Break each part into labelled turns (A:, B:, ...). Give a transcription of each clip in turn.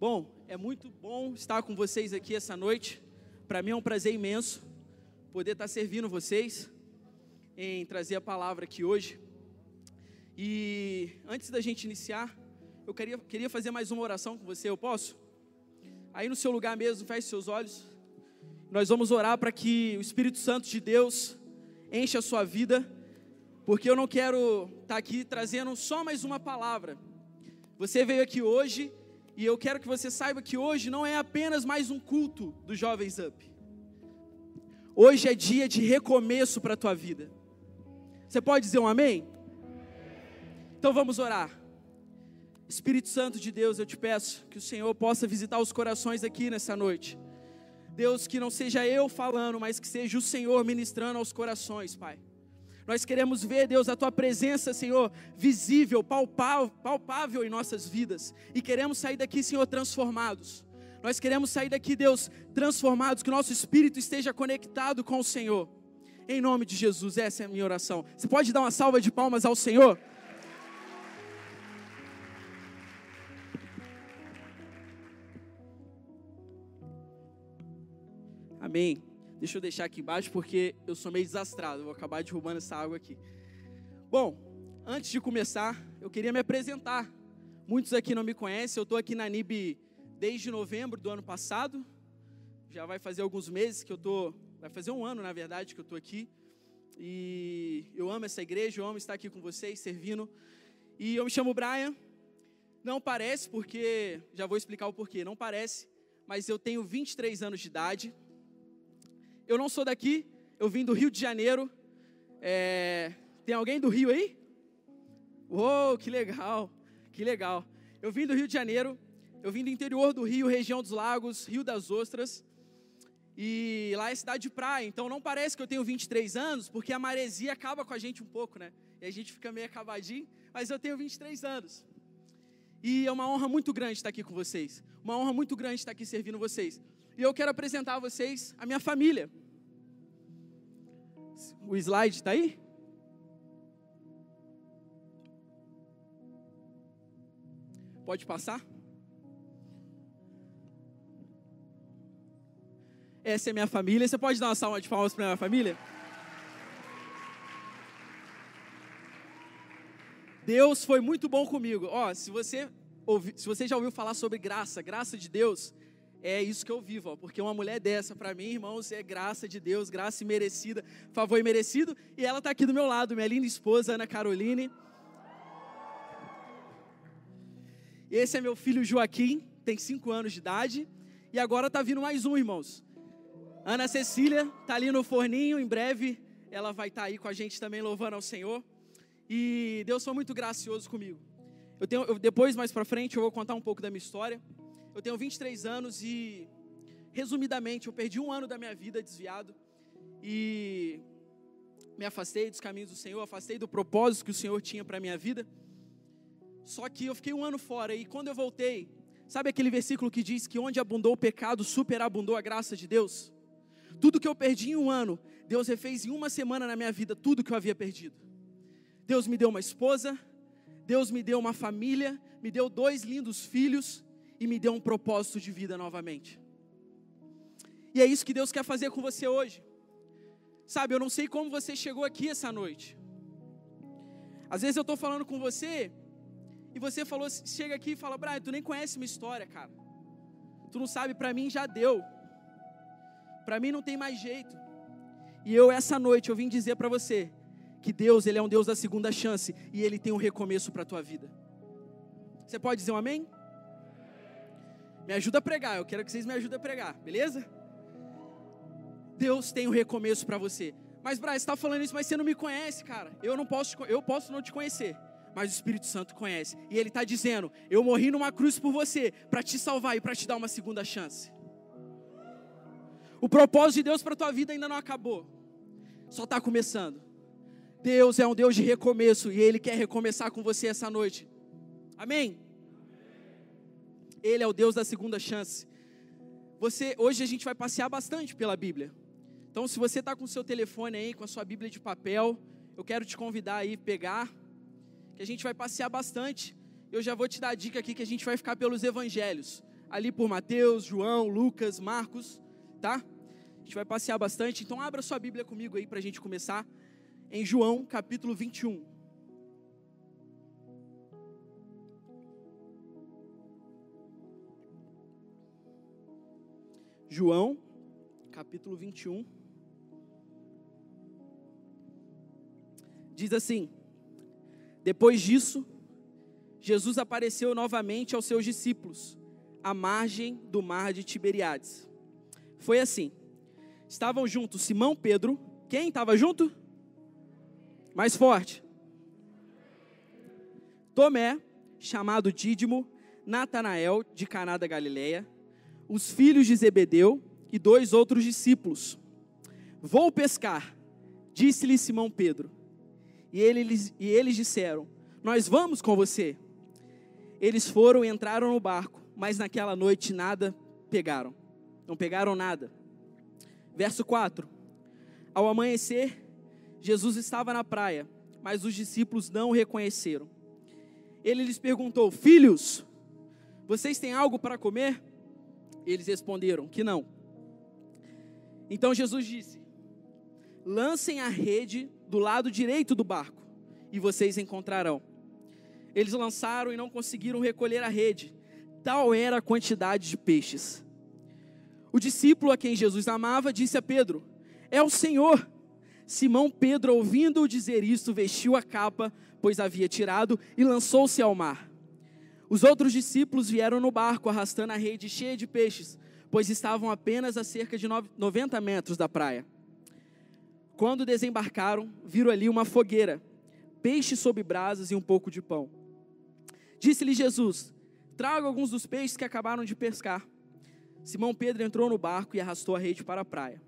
A: Bom, é muito bom estar com vocês aqui essa noite. Para mim é um prazer imenso poder estar servindo vocês em trazer a palavra aqui hoje. E antes da gente iniciar, eu queria, queria fazer mais uma oração com você, eu posso? Aí no seu lugar mesmo, feche seus olhos. Nós vamos orar para que o Espírito Santo de Deus encha a sua vida, porque eu não quero estar aqui trazendo só mais uma palavra. Você veio aqui hoje e eu quero que você saiba que hoje não é apenas mais um culto dos Jovens Up. Hoje é dia de recomeço para a tua vida. Você pode dizer um amém? Então vamos orar. Espírito Santo de Deus, eu te peço que o Senhor possa visitar os corações aqui nessa noite. Deus, que não seja eu falando, mas que seja o Senhor ministrando aos corações, Pai. Nós queremos ver, Deus, a tua presença, Senhor, visível, palpável, palpável em nossas vidas. E queremos sair daqui, Senhor, transformados. Nós queremos sair daqui, Deus, transformados, que o nosso espírito esteja conectado com o Senhor. Em nome de Jesus, essa é a minha oração. Você pode dar uma salva de palmas ao Senhor? Amém. Deixa eu deixar aqui embaixo porque eu sou meio desastrado. Vou acabar derrubando essa água aqui. Bom, antes de começar, eu queria me apresentar. Muitos aqui não me conhecem. Eu estou aqui na NIB desde novembro do ano passado. Já vai fazer alguns meses que eu estou. Vai fazer um ano, na verdade, que eu estou aqui. E eu amo essa igreja, eu amo estar aqui com vocês, servindo. E eu me chamo Brian. Não parece, porque. Já vou explicar o porquê. Não parece, mas eu tenho 23 anos de idade. Eu não sou daqui, eu vim do Rio de Janeiro. É... Tem alguém do Rio aí? Uou, que legal, que legal. Eu vim do Rio de Janeiro, eu vim do interior do Rio, região dos lagos, Rio das Ostras. E lá é cidade de praia, então não parece que eu tenho 23 anos, porque a maresia acaba com a gente um pouco, né? E a gente fica meio acabadinho, mas eu tenho 23 anos. E é uma honra muito grande estar aqui com vocês. Uma honra muito grande estar aqui servindo vocês. E eu quero apresentar a vocês a minha família. O slide está aí? Pode passar? Essa é minha família. Você pode dar uma salva de palmas para minha família? Deus foi muito bom comigo. Ó, se você ouvi, se você já ouviu falar sobre graça, graça de Deus, é isso que eu vivo, ó, porque uma mulher dessa, para mim, irmãos, é graça de Deus, graça merecida, favor imerecido. E ela está aqui do meu lado, minha linda esposa, Ana Caroline. Esse é meu filho Joaquim, tem cinco anos de idade. E agora está vindo mais um, irmãos. Ana Cecília está ali no forninho, em breve ela vai estar tá aí com a gente também louvando ao Senhor. E Deus foi muito gracioso comigo. Eu tenho, eu, depois, mais para frente, eu vou contar um pouco da minha história. Eu tenho 23 anos e, resumidamente, eu perdi um ano da minha vida desviado e me afastei dos caminhos do Senhor, afastei do propósito que o Senhor tinha para minha vida. Só que eu fiquei um ano fora e quando eu voltei, sabe aquele versículo que diz que onde abundou o pecado, superabundou a graça de Deus? Tudo que eu perdi em um ano, Deus refez em uma semana na minha vida tudo que eu havia perdido. Deus me deu uma esposa, Deus me deu uma família, me deu dois lindos filhos, e me deu um propósito de vida novamente. E é isso que Deus quer fazer com você hoje. Sabe, eu não sei como você chegou aqui essa noite. Às vezes eu estou falando com você e você falou, chega aqui e fala, Brian, tu nem conhece minha história, cara. Tu não sabe, para mim já deu. Para mim não tem mais jeito. E eu essa noite eu vim dizer para você que Deus, ele é um Deus da segunda chance e ele tem um recomeço para tua vida. Você pode dizer um amém? Me ajuda a pregar, eu quero que vocês me ajudem a pregar, beleza? Deus tem um recomeço para você. Mas, Braz, está falando isso, mas você não me conhece, cara. Eu não posso, eu posso não te conhecer, mas o Espírito Santo conhece. E Ele está dizendo: Eu morri numa cruz por você, para te salvar e para te dar uma segunda chance. O propósito de Deus para tua vida ainda não acabou, só está começando. Deus é um Deus de recomeço e Ele quer recomeçar com você essa noite. Amém? Ele é o Deus da segunda chance. Você, hoje a gente vai passear bastante pela Bíblia. Então, se você está com o seu telefone aí, com a sua Bíblia de papel, eu quero te convidar aí pegar, que a gente vai passear bastante. Eu já vou te dar a dica aqui que a gente vai ficar pelos Evangelhos. ali por Mateus, João, Lucas, Marcos, tá? A gente vai passear bastante, então abra sua Bíblia comigo aí para a gente começar em João capítulo 21. João capítulo 21. Diz assim: Depois disso, Jesus apareceu novamente aos seus discípulos, à margem do mar de Tiberiades. Foi assim: estavam juntos Simão Pedro, quem estava junto? Mais forte. Tomé, chamado Dídimo, Natanael, de Caná da Galileia, os filhos de Zebedeu e dois outros discípulos. Vou pescar, disse-lhe Simão Pedro. E eles, e eles disseram: Nós vamos com você. Eles foram e entraram no barco, mas naquela noite nada pegaram. Não pegaram nada. Verso 4: Ao amanhecer, Jesus estava na praia, mas os discípulos não o reconheceram. Ele lhes perguntou: Filhos, vocês têm algo para comer? Eles responderam que não. Então Jesus disse: Lancem a rede do lado direito do barco, e vocês encontrarão. Eles lançaram e não conseguiram recolher a rede, tal era a quantidade de peixes. O discípulo a quem Jesus amava disse a Pedro: É o Senhor. Simão Pedro, ouvindo-o dizer isto, vestiu a capa, pois havia tirado, e lançou-se ao mar. Os outros discípulos vieram no barco, arrastando a rede cheia de peixes, pois estavam apenas a cerca de 90 metros da praia. Quando desembarcaram, viram ali uma fogueira, peixe sob brasas e um pouco de pão. Disse-lhe Jesus: Traga alguns dos peixes que acabaram de pescar. Simão Pedro entrou no barco e arrastou a rede para a praia.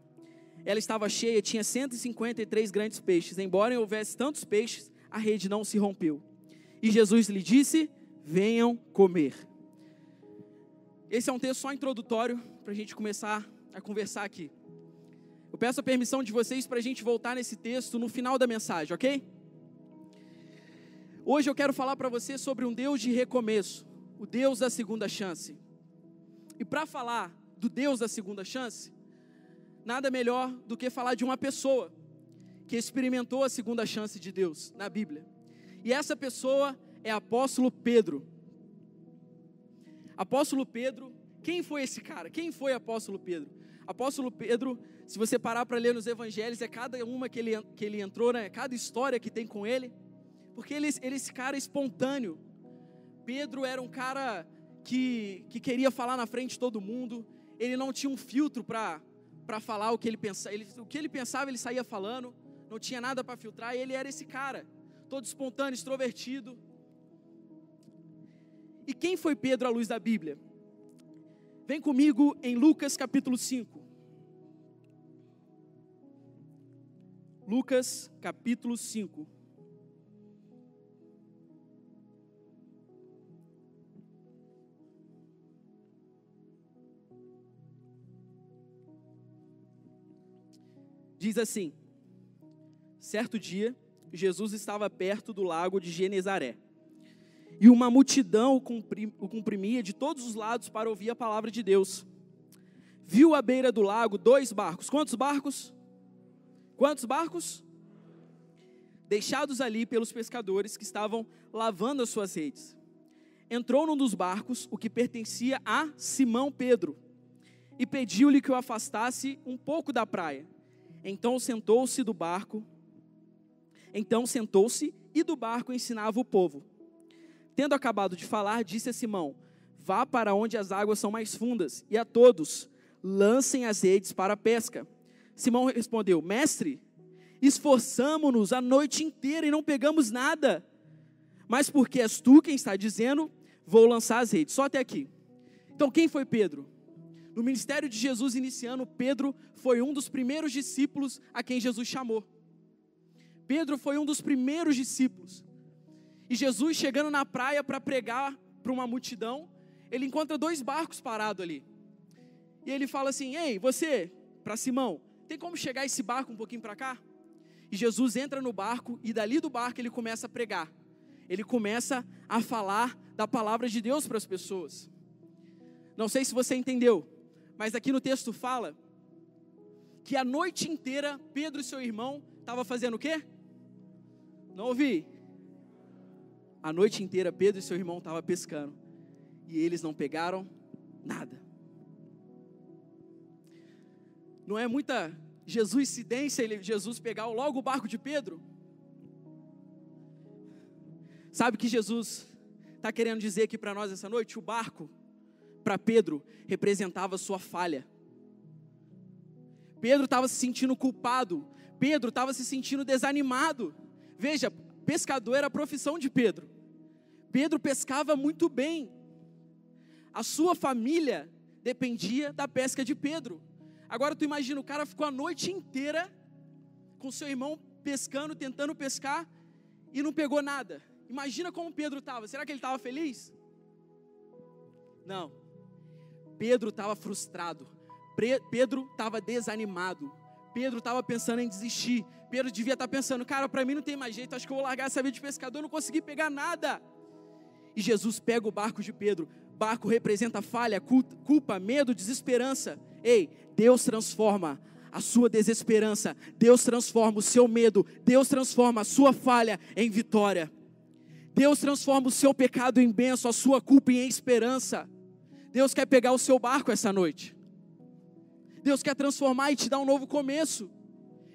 A: Ela estava cheia, tinha 153 grandes peixes. Embora houvesse tantos peixes, a rede não se rompeu. E Jesus lhe disse: Venham comer. Esse é um texto só introdutório para a gente começar a conversar aqui. Eu peço a permissão de vocês para a gente voltar nesse texto no final da mensagem, ok? Hoje eu quero falar para você sobre um Deus de recomeço, o Deus da segunda chance. E para falar do Deus da segunda chance, nada melhor do que falar de uma pessoa que experimentou a segunda chance de Deus na Bíblia. E essa pessoa é apóstolo Pedro. Apóstolo Pedro, quem foi esse cara? Quem foi apóstolo Pedro? Apóstolo Pedro se você parar para ler nos evangelhos, é cada uma que ele, que ele entrou, né? cada história que tem com ele, porque ele, ele esse cara espontâneo. Pedro era um cara que, que queria falar na frente de todo mundo, ele não tinha um filtro para falar o que ele pensava, ele, o que ele pensava ele saía falando, não tinha nada para filtrar, ele era esse cara, todo espontâneo, extrovertido. E quem foi Pedro à luz da Bíblia? Vem comigo em Lucas capítulo 5. Lucas capítulo 5. Diz assim: Certo dia, Jesus estava perto do lago de Genezaré. E uma multidão o comprimia de todos os lados para ouvir a palavra de Deus. Viu à beira do lago dois barcos. Quantos barcos? Quantos barcos? Deixados ali pelos pescadores que estavam lavando as suas redes. Entrou num dos barcos, o que pertencia a Simão Pedro, e pediu-lhe que o afastasse um pouco da praia. Então sentou-se do barco. Então sentou-se e do barco ensinava o povo. Tendo acabado de falar, disse a Simão: Vá para onde as águas são mais fundas, e a todos lancem as redes para a pesca. Simão respondeu: Mestre, esforçamo-nos a noite inteira e não pegamos nada. Mas porque és tu quem está dizendo, vou lançar as redes. Só até aqui. Então, quem foi Pedro? No ministério de Jesus iniciando, Pedro foi um dos primeiros discípulos a quem Jesus chamou. Pedro foi um dos primeiros discípulos. E Jesus, chegando na praia para pregar para uma multidão, ele encontra dois barcos parados ali. E ele fala assim: Ei, você, para Simão, tem como chegar esse barco um pouquinho para cá? E Jesus entra no barco e dali do barco ele começa a pregar. Ele começa a falar da palavra de Deus para as pessoas. Não sei se você entendeu, mas aqui no texto fala que a noite inteira Pedro e seu irmão estavam fazendo o quê? Não ouvi. A noite inteira Pedro e seu irmão estavam pescando e eles não pegaram nada. Não é muita Jesuscidência ele, Jesus pegar logo o barco de Pedro? Sabe que Jesus está querendo dizer aqui para nós essa noite? O barco, para Pedro, representava sua falha. Pedro estava se sentindo culpado, Pedro estava se sentindo desanimado. Veja, pescador era a profissão de Pedro. Pedro pescava muito bem. A sua família dependia da pesca de Pedro. Agora tu imagina, o cara ficou a noite inteira com seu irmão pescando, tentando pescar e não pegou nada. Imagina como Pedro estava. Será que ele estava feliz? Não. Pedro estava frustrado. Pedro estava desanimado. Pedro estava pensando em desistir. Pedro devia estar tá pensando, cara, para mim não tem mais jeito, acho que eu vou largar essa vida de pescador, não consegui pegar nada. E Jesus pega o barco de Pedro. Barco representa falha, culpa, medo, desesperança. Ei, Deus transforma a sua desesperança, Deus transforma o seu medo, Deus transforma a sua falha em vitória. Deus transforma o seu pecado em bênção, a sua culpa em esperança. Deus quer pegar o seu barco essa noite. Deus quer transformar e te dar um novo começo.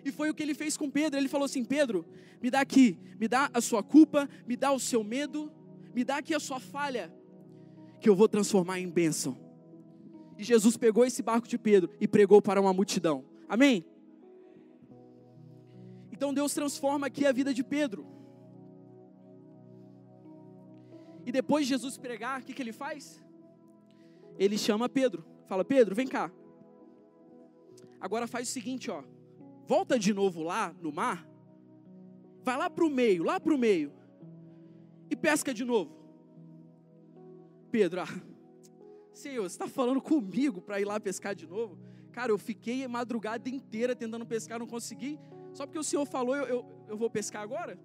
A: E foi o que ele fez com Pedro. Ele falou assim: Pedro, me dá aqui, me dá a sua culpa, me dá o seu medo, me dá aqui a sua falha, que eu vou transformar em bênção. E Jesus pegou esse barco de Pedro e pregou para uma multidão. Amém? Então Deus transforma aqui a vida de Pedro. E depois de Jesus pregar, o que, que ele faz? Ele chama Pedro. Fala, Pedro, vem cá. Agora faz o seguinte, ó. Volta de novo lá no mar. Vai lá para o meio, lá para o meio. E pesca de novo. Pedro, ah, Senhor, você está falando comigo para ir lá pescar de novo? Cara, eu fiquei a madrugada inteira tentando pescar, não consegui. Só porque o Senhor falou, eu, eu, eu vou pescar agora?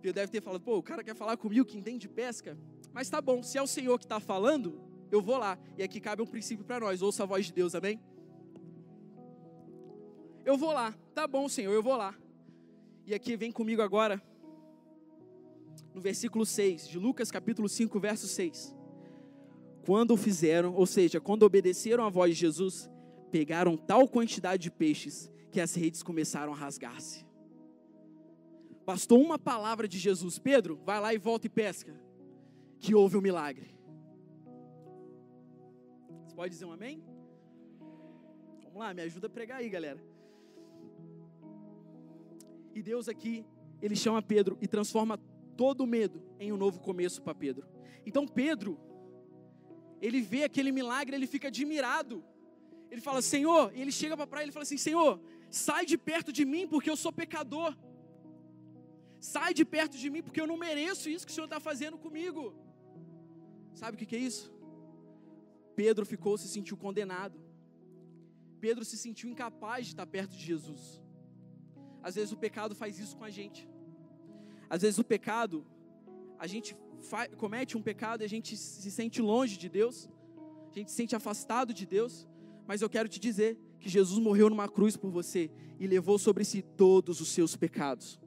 A: Pedro deve ter falado, pô, o cara quer falar comigo que entende de pesca. Mas tá bom, se é o Senhor que está falando, eu vou lá. E aqui cabe um princípio para nós, ouça a voz de Deus, amém? Eu vou lá, tá bom, Senhor, eu vou lá. E aqui vem comigo agora, no versículo 6, de Lucas capítulo 5, verso 6. Quando o fizeram, ou seja, quando obedeceram à voz de Jesus, pegaram tal quantidade de peixes que as redes começaram a rasgar-se. Bastou uma palavra de Jesus, Pedro, vai lá e volta e pesca, que houve um milagre. Você pode dizer um amém? Vamos lá, me ajuda a pregar aí, galera. E Deus aqui, ele chama Pedro e transforma todo o medo em um novo começo para Pedro. Então Pedro, ele vê aquele milagre, ele fica admirado. Ele fala, Senhor, e ele chega para a praia ele fala assim: Senhor, sai de perto de mim porque eu sou pecador. Sai de perto de mim porque eu não mereço isso que o Senhor está fazendo comigo. Sabe o que, que é isso? Pedro ficou, se sentiu condenado. Pedro se sentiu incapaz de estar perto de Jesus. Às vezes o pecado faz isso com a gente. Às vezes o pecado, a gente comete um pecado e a gente se sente longe de Deus, a gente se sente afastado de Deus, mas eu quero te dizer que Jesus morreu numa cruz por você e levou sobre si todos os seus pecados.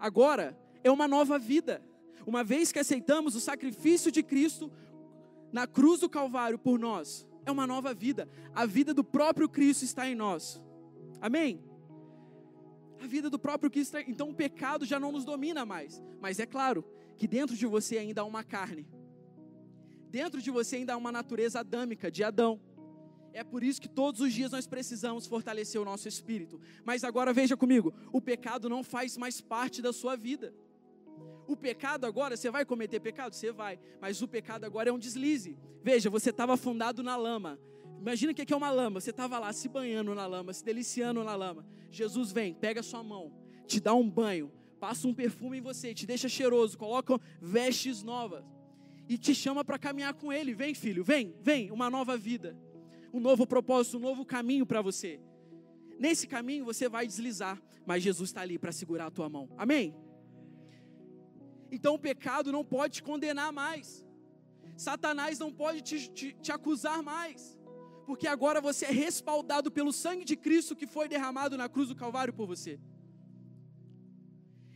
A: Agora é uma nova vida. Uma vez que aceitamos o sacrifício de Cristo na cruz do Calvário por nós, é uma nova vida. A vida do próprio Cristo está em nós. Amém? A vida do próprio Cristo, então o pecado já não nos domina mais. Mas é claro, que dentro de você ainda há uma carne. Dentro de você ainda há uma natureza adâmica de Adão. É por isso que todos os dias nós precisamos fortalecer o nosso espírito. Mas agora veja comigo: o pecado não faz mais parte da sua vida. O pecado agora, você vai cometer pecado? Você vai. Mas o pecado agora é um deslize. Veja, você estava afundado na lama. Imagina o que é uma lama. Você estava lá se banhando na lama, se deliciando na lama. Jesus vem, pega sua mão, te dá um banho, passa um perfume em você, te deixa cheiroso, coloca vestes novas e te chama para caminhar com Ele. Vem, filho, vem, vem, uma nova vida, um novo propósito, um novo caminho para você. Nesse caminho você vai deslizar, mas Jesus está ali para segurar a tua mão. Amém? Então o pecado não pode te condenar mais. Satanás não pode te, te, te acusar mais, porque agora você é respaldado pelo sangue de Cristo que foi derramado na cruz do Calvário por você.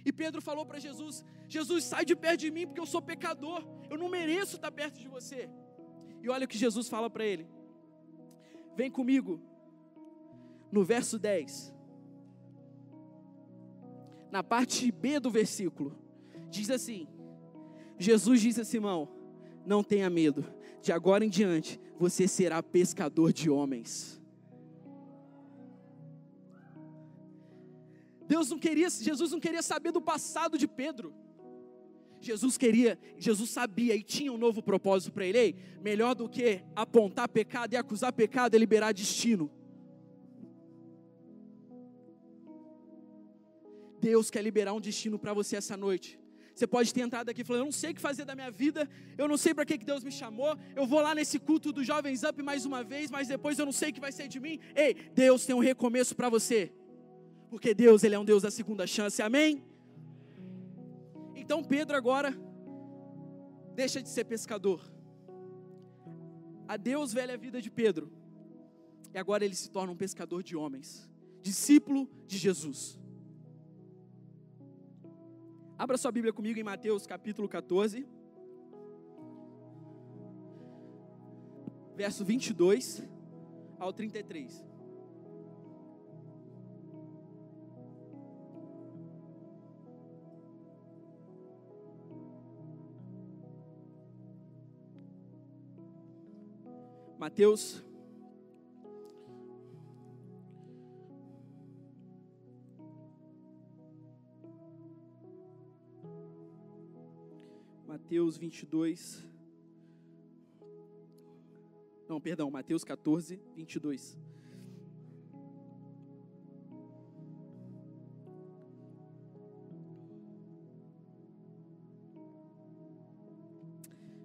A: E Pedro falou para Jesus: Jesus, sai de perto de mim, porque eu sou pecador, eu não mereço estar perto de você. E olha o que Jesus fala para ele: Vem comigo, no verso 10, na parte B do versículo, diz assim: Jesus disse a Simão: Não tenha medo, de agora em diante você será pescador de homens. Deus não queria, Jesus não queria saber do passado de Pedro. Jesus queria, Jesus sabia e tinha um novo propósito para ele. Ei, melhor do que apontar pecado e acusar pecado é liberar destino. Deus quer liberar um destino para você essa noite. Você pode ter entrado aqui falando, eu não sei o que fazer da minha vida, eu não sei para que Deus me chamou, eu vou lá nesse culto do Jovens Up mais uma vez, mas depois eu não sei o que vai ser de mim. Ei, Deus tem um recomeço para você porque Deus ele é um Deus da segunda chance, amém? Então Pedro agora deixa de ser pescador. A Deus velha vida de Pedro. E agora ele se torna um pescador de homens, discípulo de Jesus. Abra sua Bíblia comigo em Mateus capítulo 14, verso 22 ao 33. Mateus. Mateus 22. Não, perdão, Mateus 14, 22.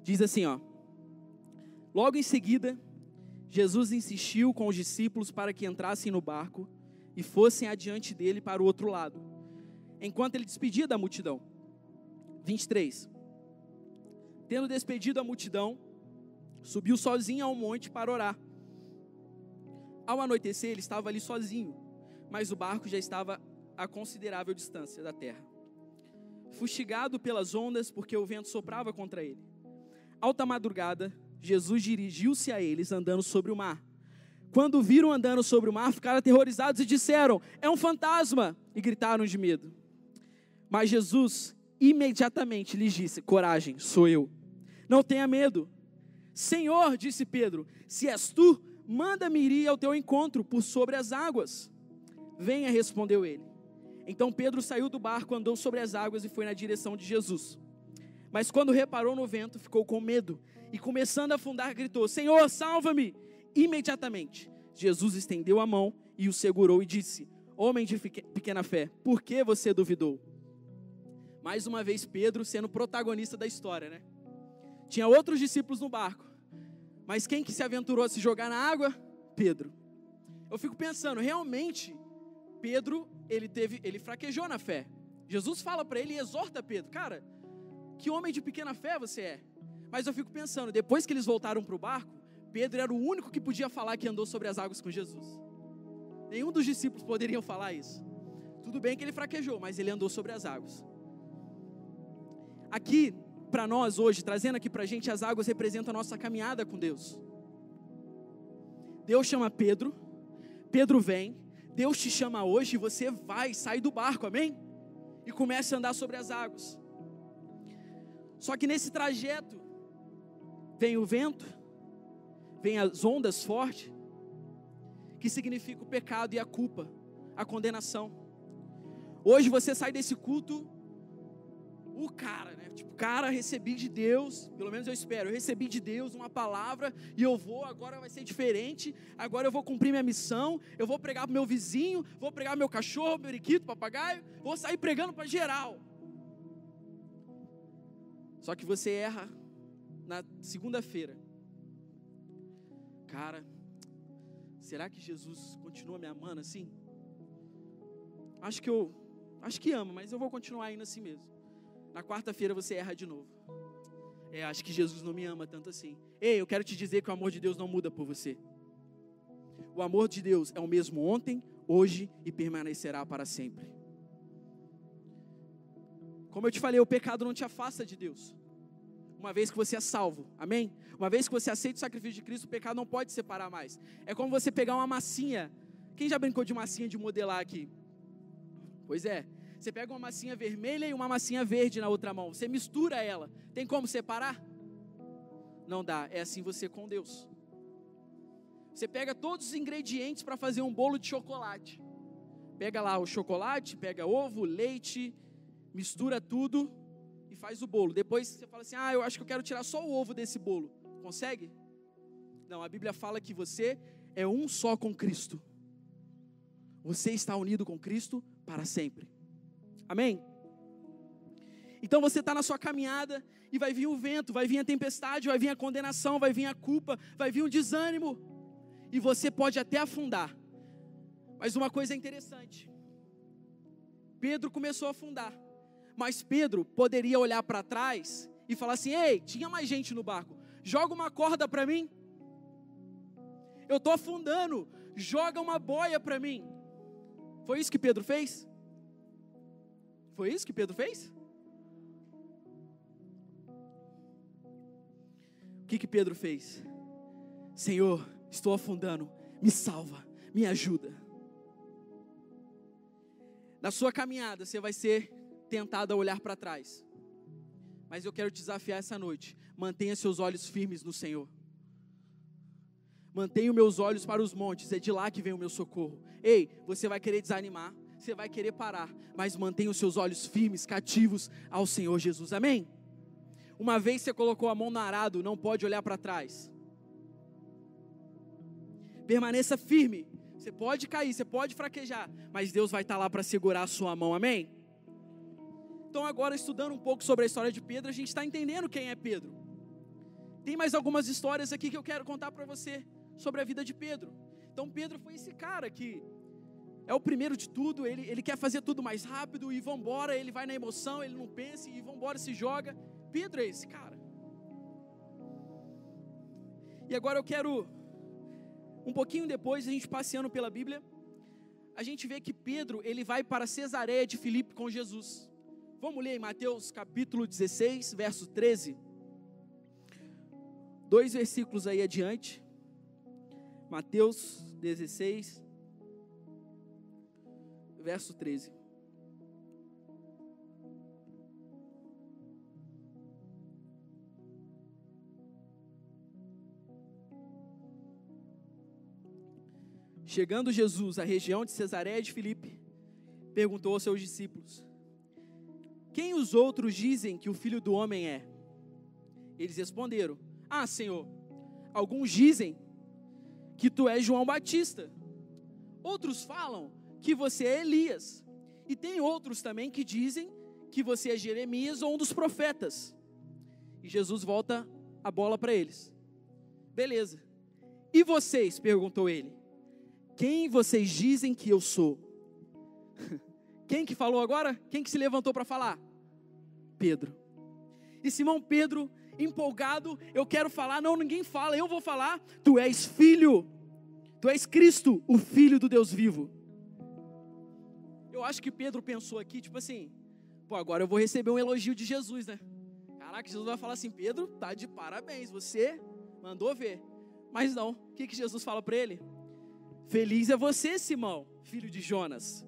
A: Diz assim, ó. Logo em seguida, Jesus insistiu com os discípulos para que entrassem no barco e fossem adiante dele para o outro lado, enquanto ele despedia da multidão. 23. Tendo despedido a multidão, subiu sozinho ao monte para orar. Ao anoitecer, ele estava ali sozinho, mas o barco já estava a considerável distância da terra. Fustigado pelas ondas, porque o vento soprava contra ele. Alta madrugada, Jesus dirigiu-se a eles andando sobre o mar. Quando viram andando sobre o mar, ficaram aterrorizados e disseram: É um fantasma! E gritaram de medo. Mas Jesus imediatamente lhes disse: Coragem, sou eu. Não tenha medo. Senhor, disse Pedro, se és tu, manda-me ir ao teu encontro por sobre as águas. Venha, respondeu ele. Então Pedro saiu do barco, andou sobre as águas e foi na direção de Jesus. Mas quando reparou no vento, ficou com medo e, começando a afundar, gritou: Senhor, salva-me! Imediatamente, Jesus estendeu a mão e o segurou e disse: Homem de pequena fé, por que você duvidou? Mais uma vez, Pedro sendo protagonista da história, né? Tinha outros discípulos no barco, mas quem que se aventurou a se jogar na água? Pedro. Eu fico pensando, realmente, Pedro, ele teve, ele fraquejou na fé. Jesus fala para ele e exorta Pedro, cara, que homem de pequena fé você é. Mas eu fico pensando, depois que eles voltaram para o barco, Pedro era o único que podia falar que andou sobre as águas com Jesus. Nenhum dos discípulos poderiam falar isso. Tudo bem que ele fraquejou, mas ele andou sobre as águas. Aqui, para nós hoje, trazendo aqui para a gente, as águas representam a nossa caminhada com Deus. Deus chama Pedro, Pedro vem, Deus te chama hoje e você vai, sai do barco, amém? E começa a andar sobre as águas. Só que nesse trajeto, vem o vento, vem as ondas fortes, que significa o pecado e a culpa, a condenação. Hoje você sai desse culto, o cara, né? Tipo, cara, recebi de Deus, pelo menos eu espero, eu recebi de Deus uma palavra e eu vou, agora vai ser diferente, agora eu vou cumprir minha missão, eu vou pregar pro meu vizinho, vou pregar meu cachorro, periquito, papagaio, vou sair pregando para geral. Só que você erra na segunda-feira. Cara, será que Jesus continua me amando assim? Acho que eu, acho que ama, mas eu vou continuar indo assim mesmo. Na quarta-feira você erra de novo. É, acho que Jesus não me ama tanto assim. Ei, eu quero te dizer que o amor de Deus não muda por você. O amor de Deus é o mesmo ontem, hoje e permanecerá para sempre. Como eu te falei, o pecado não te afasta de Deus. Uma vez que você é salvo, amém? Uma vez que você aceita o sacrifício de Cristo, o pecado não pode separar mais. É como você pegar uma massinha. Quem já brincou de massinha de modelar aqui? Pois é. Você pega uma massinha vermelha e uma massinha verde na outra mão. Você mistura ela. Tem como separar? Não dá. É assim você com Deus. Você pega todos os ingredientes para fazer um bolo de chocolate. Pega lá o chocolate, pega ovo, leite, mistura tudo e faz o bolo. Depois você fala assim: "Ah, eu acho que eu quero tirar só o ovo desse bolo". Consegue? Não, a Bíblia fala que você é um só com Cristo. Você está unido com Cristo para sempre. Amém? Então você está na sua caminhada e vai vir o vento, vai vir a tempestade, vai vir a condenação, vai vir a culpa, vai vir o desânimo. E você pode até afundar. Mas uma coisa é interessante. Pedro começou a afundar. Mas Pedro poderia olhar para trás e falar assim: Ei, tinha mais gente no barco, joga uma corda para mim. Eu estou afundando, joga uma boia para mim. Foi isso que Pedro fez? Foi isso que Pedro fez? O que, que Pedro fez? Senhor, estou afundando, me salva, me ajuda. Na sua caminhada, você vai ser tentado a olhar para trás. Mas eu quero te desafiar essa noite. Mantenha seus olhos firmes no Senhor. Mantenha meus olhos para os montes, é de lá que vem o meu socorro. Ei, você vai querer desanimar, você vai querer parar, mas mantenha os seus olhos firmes, cativos ao Senhor Jesus. Amém? Uma vez você colocou a mão no arado, não pode olhar para trás. Permaneça firme. Você pode cair, você pode fraquejar, mas Deus vai estar lá para segurar a sua mão. Amém? Então, agora estudando um pouco sobre a história de Pedro, a gente está entendendo quem é Pedro. Tem mais algumas histórias aqui que eu quero contar para você sobre a vida de Pedro. Então, Pedro foi esse cara que é o primeiro de tudo, ele, ele quer fazer tudo mais rápido e vambora, ele vai na emoção, ele não pensa e vambora, se joga. Pedro é esse cara. E agora eu quero, um pouquinho depois, a gente passeando pela Bíblia, a gente vê que Pedro, ele vai para Cesareia de Filipe com Jesus. Vamos ler em Mateus capítulo 16, verso 13. Dois versículos aí adiante. Mateus 16, verso 13. Chegando Jesus à região de Cesareia de Filipe, perguntou aos seus discípulos: Quem os outros dizem que o filho do homem é? Eles responderam: Ah, Senhor, alguns dizem que tu és João Batista, outros falam que você é Elias. E tem outros também que dizem que você é Jeremias ou um dos profetas. E Jesus volta a bola para eles. Beleza. E vocês? perguntou ele. Quem vocês dizem que eu sou? Quem que falou agora? Quem que se levantou para falar? Pedro. E Simão Pedro, empolgado, eu quero falar, não, ninguém fala, eu vou falar. Tu és filho, tu és Cristo, o filho do Deus vivo. Eu acho que Pedro pensou aqui, tipo assim, pô, agora eu vou receber um elogio de Jesus, né? Caraca, Jesus vai falar assim, Pedro, tá de parabéns, você mandou ver. Mas não, o que, que Jesus fala para ele? Feliz é você, Simão, filho de Jonas,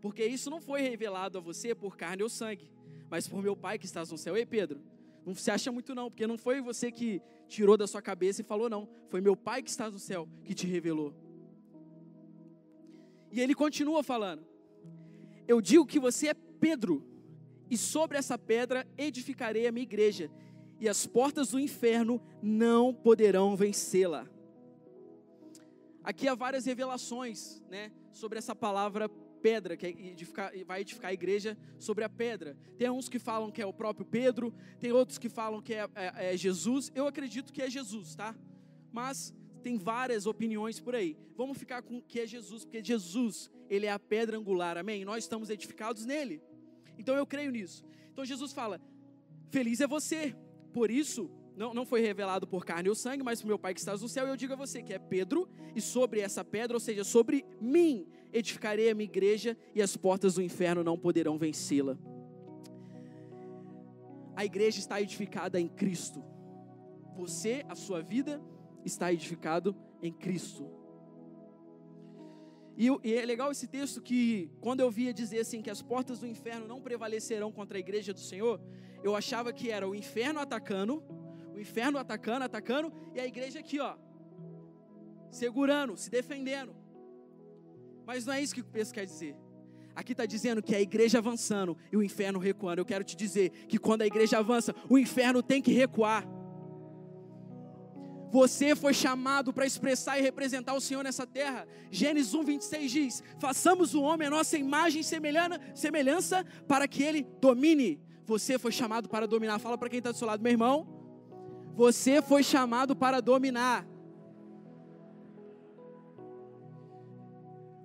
A: porque isso não foi revelado a você por carne ou sangue, mas por meu Pai que estás no céu. Ei, Pedro, não se acha muito não, porque não foi você que tirou da sua cabeça e falou não, foi meu Pai que está no céu que te revelou. E ele continua falando: eu digo que você é Pedro, e sobre essa pedra edificarei a minha igreja, e as portas do inferno não poderão vencê-la. Aqui há várias revelações, né, sobre essa palavra pedra, que é edificar, vai edificar a igreja sobre a pedra. Tem uns que falam que é o próprio Pedro, tem outros que falam que é, é, é Jesus. Eu acredito que é Jesus, tá? Mas tem várias opiniões por aí. Vamos ficar com que é Jesus, porque Jesus ele é a pedra angular, amém? Nós estamos edificados nele. Então eu creio nisso. Então Jesus fala: Feliz é você, Por isso, não, não foi revelado por carne ou sangue, mas por meu Pai que está no céu. E eu digo a você que é Pedro, e sobre essa pedra, ou seja, sobre mim, edificarei a minha igreja, e as portas do inferno não poderão vencê-la. A igreja está edificada em Cristo. Você, a sua vida, está edificado em Cristo. E, e, é legal esse texto que, quando eu via dizer assim, que as portas do inferno não prevalecerão contra a igreja do Senhor, eu achava que era o inferno atacando, o inferno atacando, atacando, e a igreja aqui, ó, segurando, se defendendo. Mas não é isso que o texto quer dizer. Aqui está dizendo que a igreja avançando e o inferno recuando. Eu quero te dizer que quando a igreja avança, o inferno tem que recuar. Você foi chamado para expressar e representar o Senhor nessa terra. Gênesis 1, 26 diz: Façamos o homem a nossa imagem e semelhança para que ele domine. Você foi chamado para dominar. Fala para quem está do seu lado, meu irmão. Você foi chamado para dominar.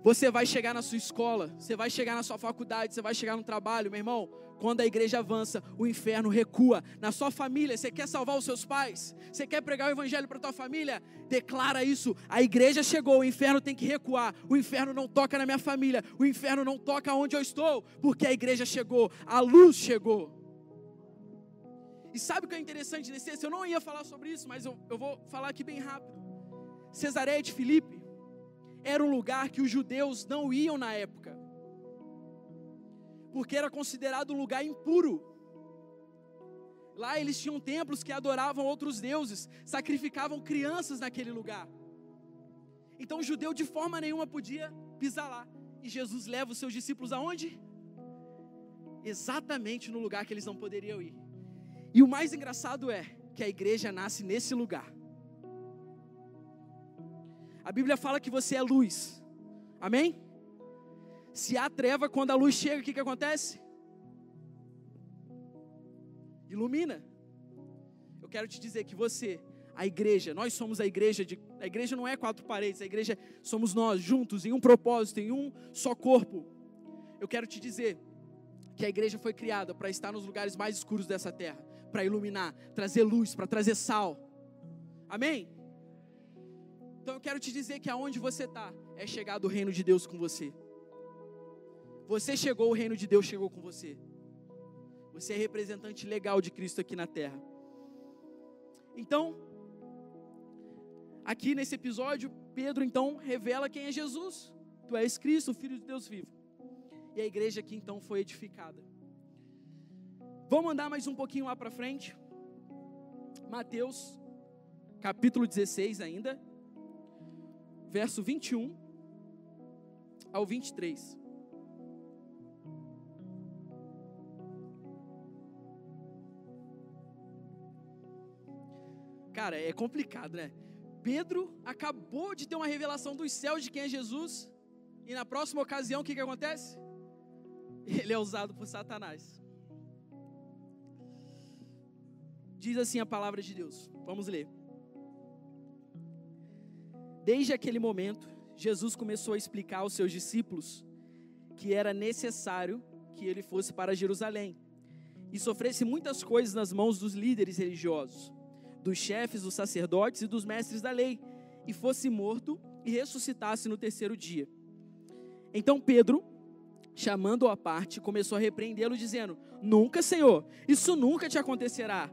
A: Você vai chegar na sua escola, você vai chegar na sua faculdade, você vai chegar no trabalho, meu irmão. Quando a igreja avança, o inferno recua. Na sua família, você quer salvar os seus pais? Você quer pregar o evangelho para tua família? Declara isso. A igreja chegou, o inferno tem que recuar. O inferno não toca na minha família, o inferno não toca onde eu estou, porque a igreja chegou, a luz chegou. E sabe o que é interessante nesse texto? Eu não ia falar sobre isso, mas eu, eu vou falar aqui bem rápido. Cesareia de Filipe era um lugar que os judeus não iam na época porque era considerado um lugar impuro. Lá eles tinham templos que adoravam outros deuses, sacrificavam crianças naquele lugar. Então o judeu de forma nenhuma podia pisar lá. E Jesus leva os seus discípulos aonde? Exatamente no lugar que eles não poderiam ir. E o mais engraçado é que a igreja nasce nesse lugar. A Bíblia fala que você é luz. Amém? Se há treva, quando a luz chega, o que, que acontece? Ilumina. Eu quero te dizer que você, a igreja, nós somos a igreja de. A igreja não é quatro paredes, a igreja somos nós, juntos, em um propósito, em um só corpo. Eu quero te dizer que a igreja foi criada para estar nos lugares mais escuros dessa terra, para iluminar, trazer luz, para trazer sal. Amém? Então eu quero te dizer que aonde você está é chegar do reino de Deus com você. Você chegou, o reino de Deus chegou com você. Você é representante legal de Cristo aqui na terra. Então, aqui nesse episódio, Pedro então revela quem é Jesus. Tu és Cristo, o Filho de Deus vivo. E a igreja aqui então foi edificada. Vamos andar mais um pouquinho lá para frente. Mateus, capítulo 16 ainda, verso 21 ao 23. Cara, é complicado, né? Pedro acabou de ter uma revelação dos céus de quem é Jesus, e na próxima ocasião, o que, que acontece? Ele é usado por Satanás. Diz assim a palavra de Deus, vamos ler. Desde aquele momento, Jesus começou a explicar aos seus discípulos que era necessário que ele fosse para Jerusalém e sofresse muitas coisas nas mãos dos líderes religiosos dos chefes, dos sacerdotes e dos mestres da lei, e fosse morto e ressuscitasse no terceiro dia. Então Pedro, chamando-o à parte, começou a repreendê-lo, dizendo: Nunca, Senhor, isso nunca te acontecerá.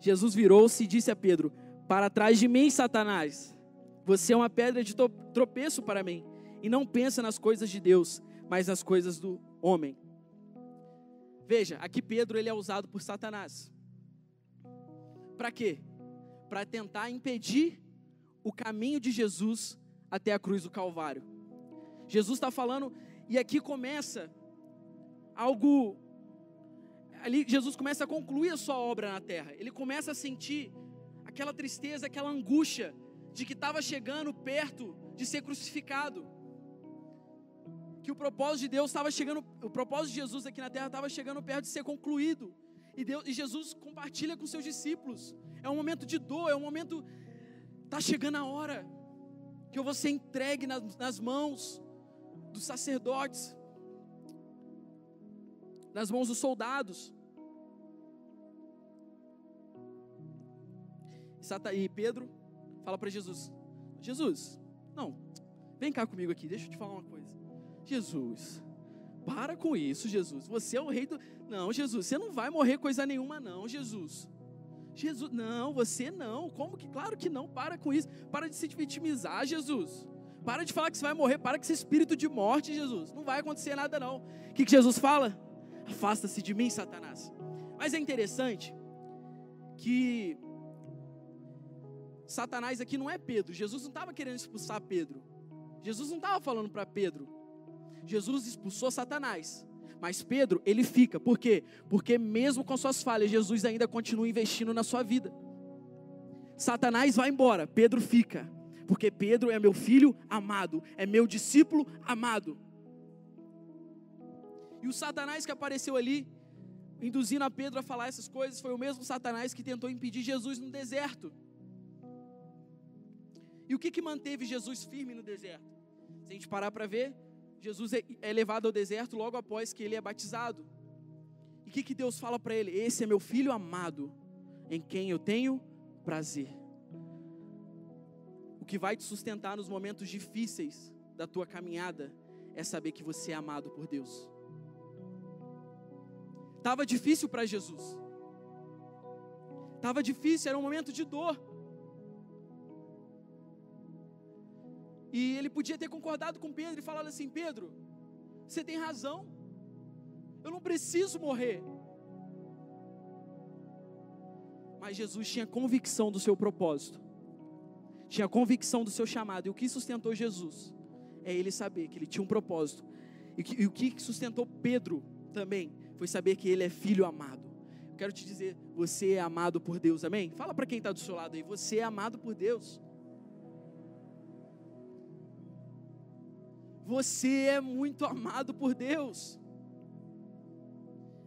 A: Jesus virou-se e disse a Pedro: Para trás de mim, Satanás. Você é uma pedra de tropeço para mim, e não pensa nas coisas de Deus, mas nas coisas do homem. Veja, aqui Pedro ele é usado por Satanás. Para quê? Para tentar impedir o caminho de Jesus até a cruz do Calvário. Jesus está falando, e aqui começa algo. Ali Jesus começa a concluir a sua obra na terra. Ele começa a sentir aquela tristeza, aquela angústia de que estava chegando perto de ser crucificado. Que o propósito de Deus estava chegando, o propósito de Jesus aqui na terra estava chegando perto de ser concluído. E, Deus, e Jesus compartilha com seus discípulos é um momento de dor, é um momento. Está chegando a hora que eu vou ser entregue nas, nas mãos dos sacerdotes, nas mãos dos soldados. E Pedro fala para Jesus: Jesus, não, vem cá comigo aqui, deixa eu te falar uma coisa. Jesus, para com isso, Jesus. Você é o rei do. Não, Jesus, você não vai morrer coisa nenhuma, não, Jesus. Jesus, não, você não. Como que? Claro que não. Para com isso. Para de se vitimizar, Jesus. Para de falar que você vai morrer. Para com esse espírito de morte, Jesus. Não vai acontecer nada, não. O que, que Jesus fala? Afasta-se de mim, Satanás. Mas é interessante que Satanás aqui não é Pedro. Jesus não estava querendo expulsar Pedro. Jesus não estava falando para Pedro. Jesus expulsou Satanás. Mas Pedro, ele fica. Por quê? Porque mesmo com suas falhas, Jesus ainda continua investindo na sua vida. Satanás vai embora, Pedro fica. Porque Pedro é meu filho amado, é meu discípulo amado. E o Satanás que apareceu ali, induzindo a Pedro a falar essas coisas, foi o mesmo Satanás que tentou impedir Jesus no deserto. E o que, que manteve Jesus firme no deserto? Se a gente parar para ver, Jesus é, é levado ao deserto logo após que ele é batizado. E o que, que Deus fala para ele? Esse é meu filho amado, em quem eu tenho prazer. O que vai te sustentar nos momentos difíceis da tua caminhada é saber que você é amado por Deus. Estava difícil para Jesus. Estava difícil, era um momento de dor. E ele podia ter concordado com Pedro e falado assim: Pedro, você tem razão, eu não preciso morrer. Mas Jesus tinha convicção do seu propósito, tinha convicção do seu chamado, e o que sustentou Jesus é ele saber que ele tinha um propósito, e, que, e o que sustentou Pedro também foi saber que ele é filho amado. Eu quero te dizer, você é amado por Deus, amém? Fala para quem está do seu lado aí, você é amado por Deus. Você é muito amado por Deus.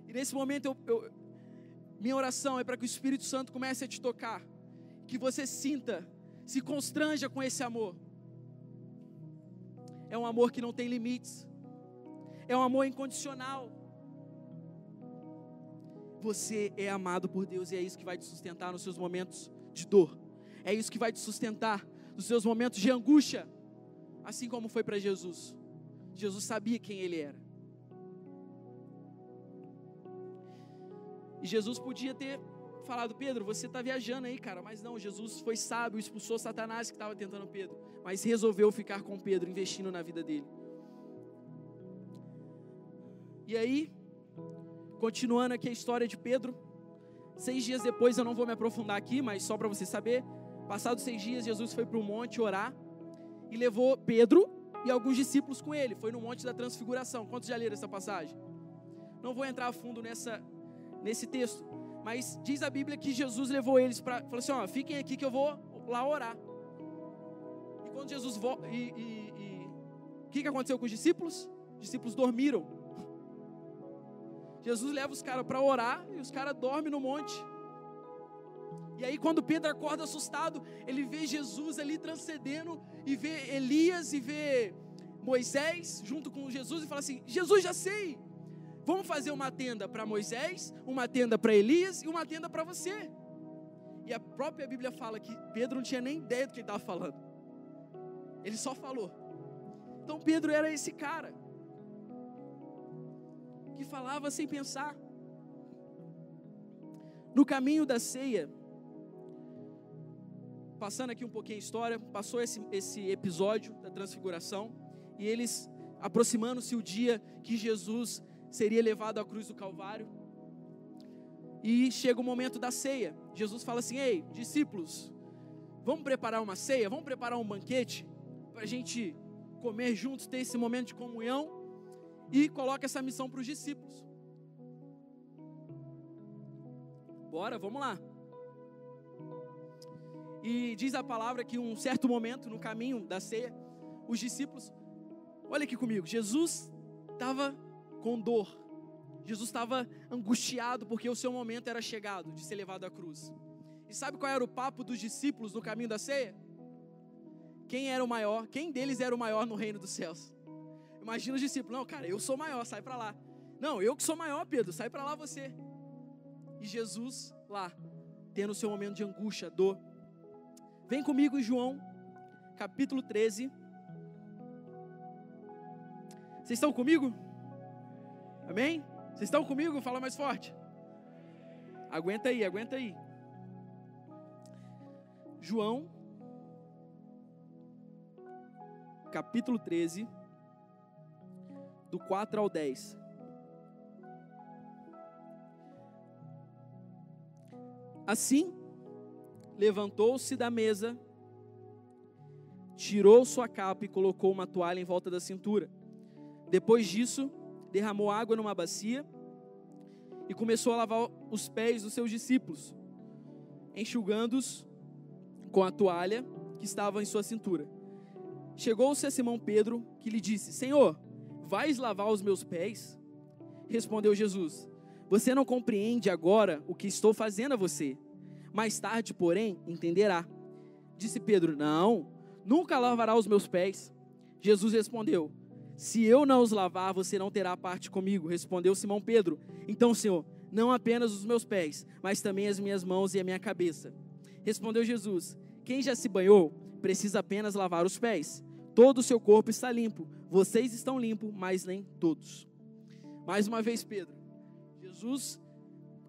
A: E nesse momento, eu, eu, minha oração é para que o Espírito Santo comece a te tocar, que você sinta, se constranja com esse amor. É um amor que não tem limites, é um amor incondicional. Você é amado por Deus e é isso que vai te sustentar nos seus momentos de dor, é isso que vai te sustentar nos seus momentos de angústia assim como foi para Jesus. Jesus sabia quem ele era. E Jesus podia ter falado, Pedro, você está viajando aí, cara. Mas não, Jesus foi sábio, expulsou Satanás que estava tentando Pedro. Mas resolveu ficar com Pedro, investindo na vida dele. E aí, continuando aqui a história de Pedro. Seis dias depois, eu não vou me aprofundar aqui, mas só para você saber. Passados seis dias, Jesus foi para o monte orar e levou Pedro e alguns discípulos com ele. Foi no Monte da Transfiguração. Quantos já leram essa passagem? Não vou entrar a fundo nessa, nesse texto, mas diz a Bíblia que Jesus levou eles para. Falou assim: ó, fiquem aqui que eu vou lá orar. E quando Jesus volta. E o que, que aconteceu com os discípulos? Os discípulos dormiram. Jesus leva os caras para orar e os caras dormem no monte. E aí, quando Pedro acorda assustado, ele vê Jesus ali transcendendo, e vê Elias e vê Moisés junto com Jesus, e fala assim: Jesus, já sei, vamos fazer uma tenda para Moisés, uma tenda para Elias e uma tenda para você. E a própria Bíblia fala que Pedro não tinha nem ideia do que ele estava falando, ele só falou. Então, Pedro era esse cara que falava sem pensar. No caminho da ceia, passando aqui um pouquinho a história, passou esse, esse episódio da transfiguração, e eles aproximando-se o dia que Jesus seria levado à cruz do Calvário. E chega o momento da ceia. Jesus fala assim: Ei, discípulos, vamos preparar uma ceia, vamos preparar um banquete para a gente comer juntos, ter esse momento de comunhão. E coloca essa missão para os discípulos. Bora, vamos lá. E diz a palavra que um certo momento no caminho da ceia, os discípulos, olha aqui comigo, Jesus estava com dor. Jesus estava angustiado porque o seu momento era chegado de ser levado à cruz. E sabe qual era o papo dos discípulos no caminho da ceia? Quem era o maior? Quem deles era o maior no reino dos céus? Imagina os discípulos, não, cara, eu sou maior, sai para lá. Não, eu que sou maior, Pedro, sai para lá você. E Jesus lá, tendo o seu momento de angústia, dor, Vem comigo em João, capítulo 13. Vocês estão comigo? Amém? Vocês estão comigo? Fala mais forte. Aguenta aí, aguenta aí. João, capítulo 13, do 4 ao 10. Assim, levantou-se da mesa, tirou sua capa e colocou uma toalha em volta da cintura. Depois disso, derramou água numa bacia e começou a lavar os pés dos seus discípulos, enxugando-os com a toalha que estava em sua cintura. Chegou-se a Simão Pedro, que lhe disse: Senhor, vais lavar os meus pés? Respondeu Jesus: Você não compreende agora o que estou fazendo a você. Mais tarde, porém, entenderá. Disse Pedro: Não, nunca lavará os meus pés. Jesus respondeu: Se eu não os lavar, você não terá parte comigo. Respondeu Simão Pedro: Então, Senhor, não apenas os meus pés, mas também as minhas mãos e a minha cabeça. Respondeu Jesus: Quem já se banhou, precisa apenas lavar os pés. Todo o seu corpo está limpo. Vocês estão limpos, mas nem todos. Mais uma vez, Pedro. Jesus,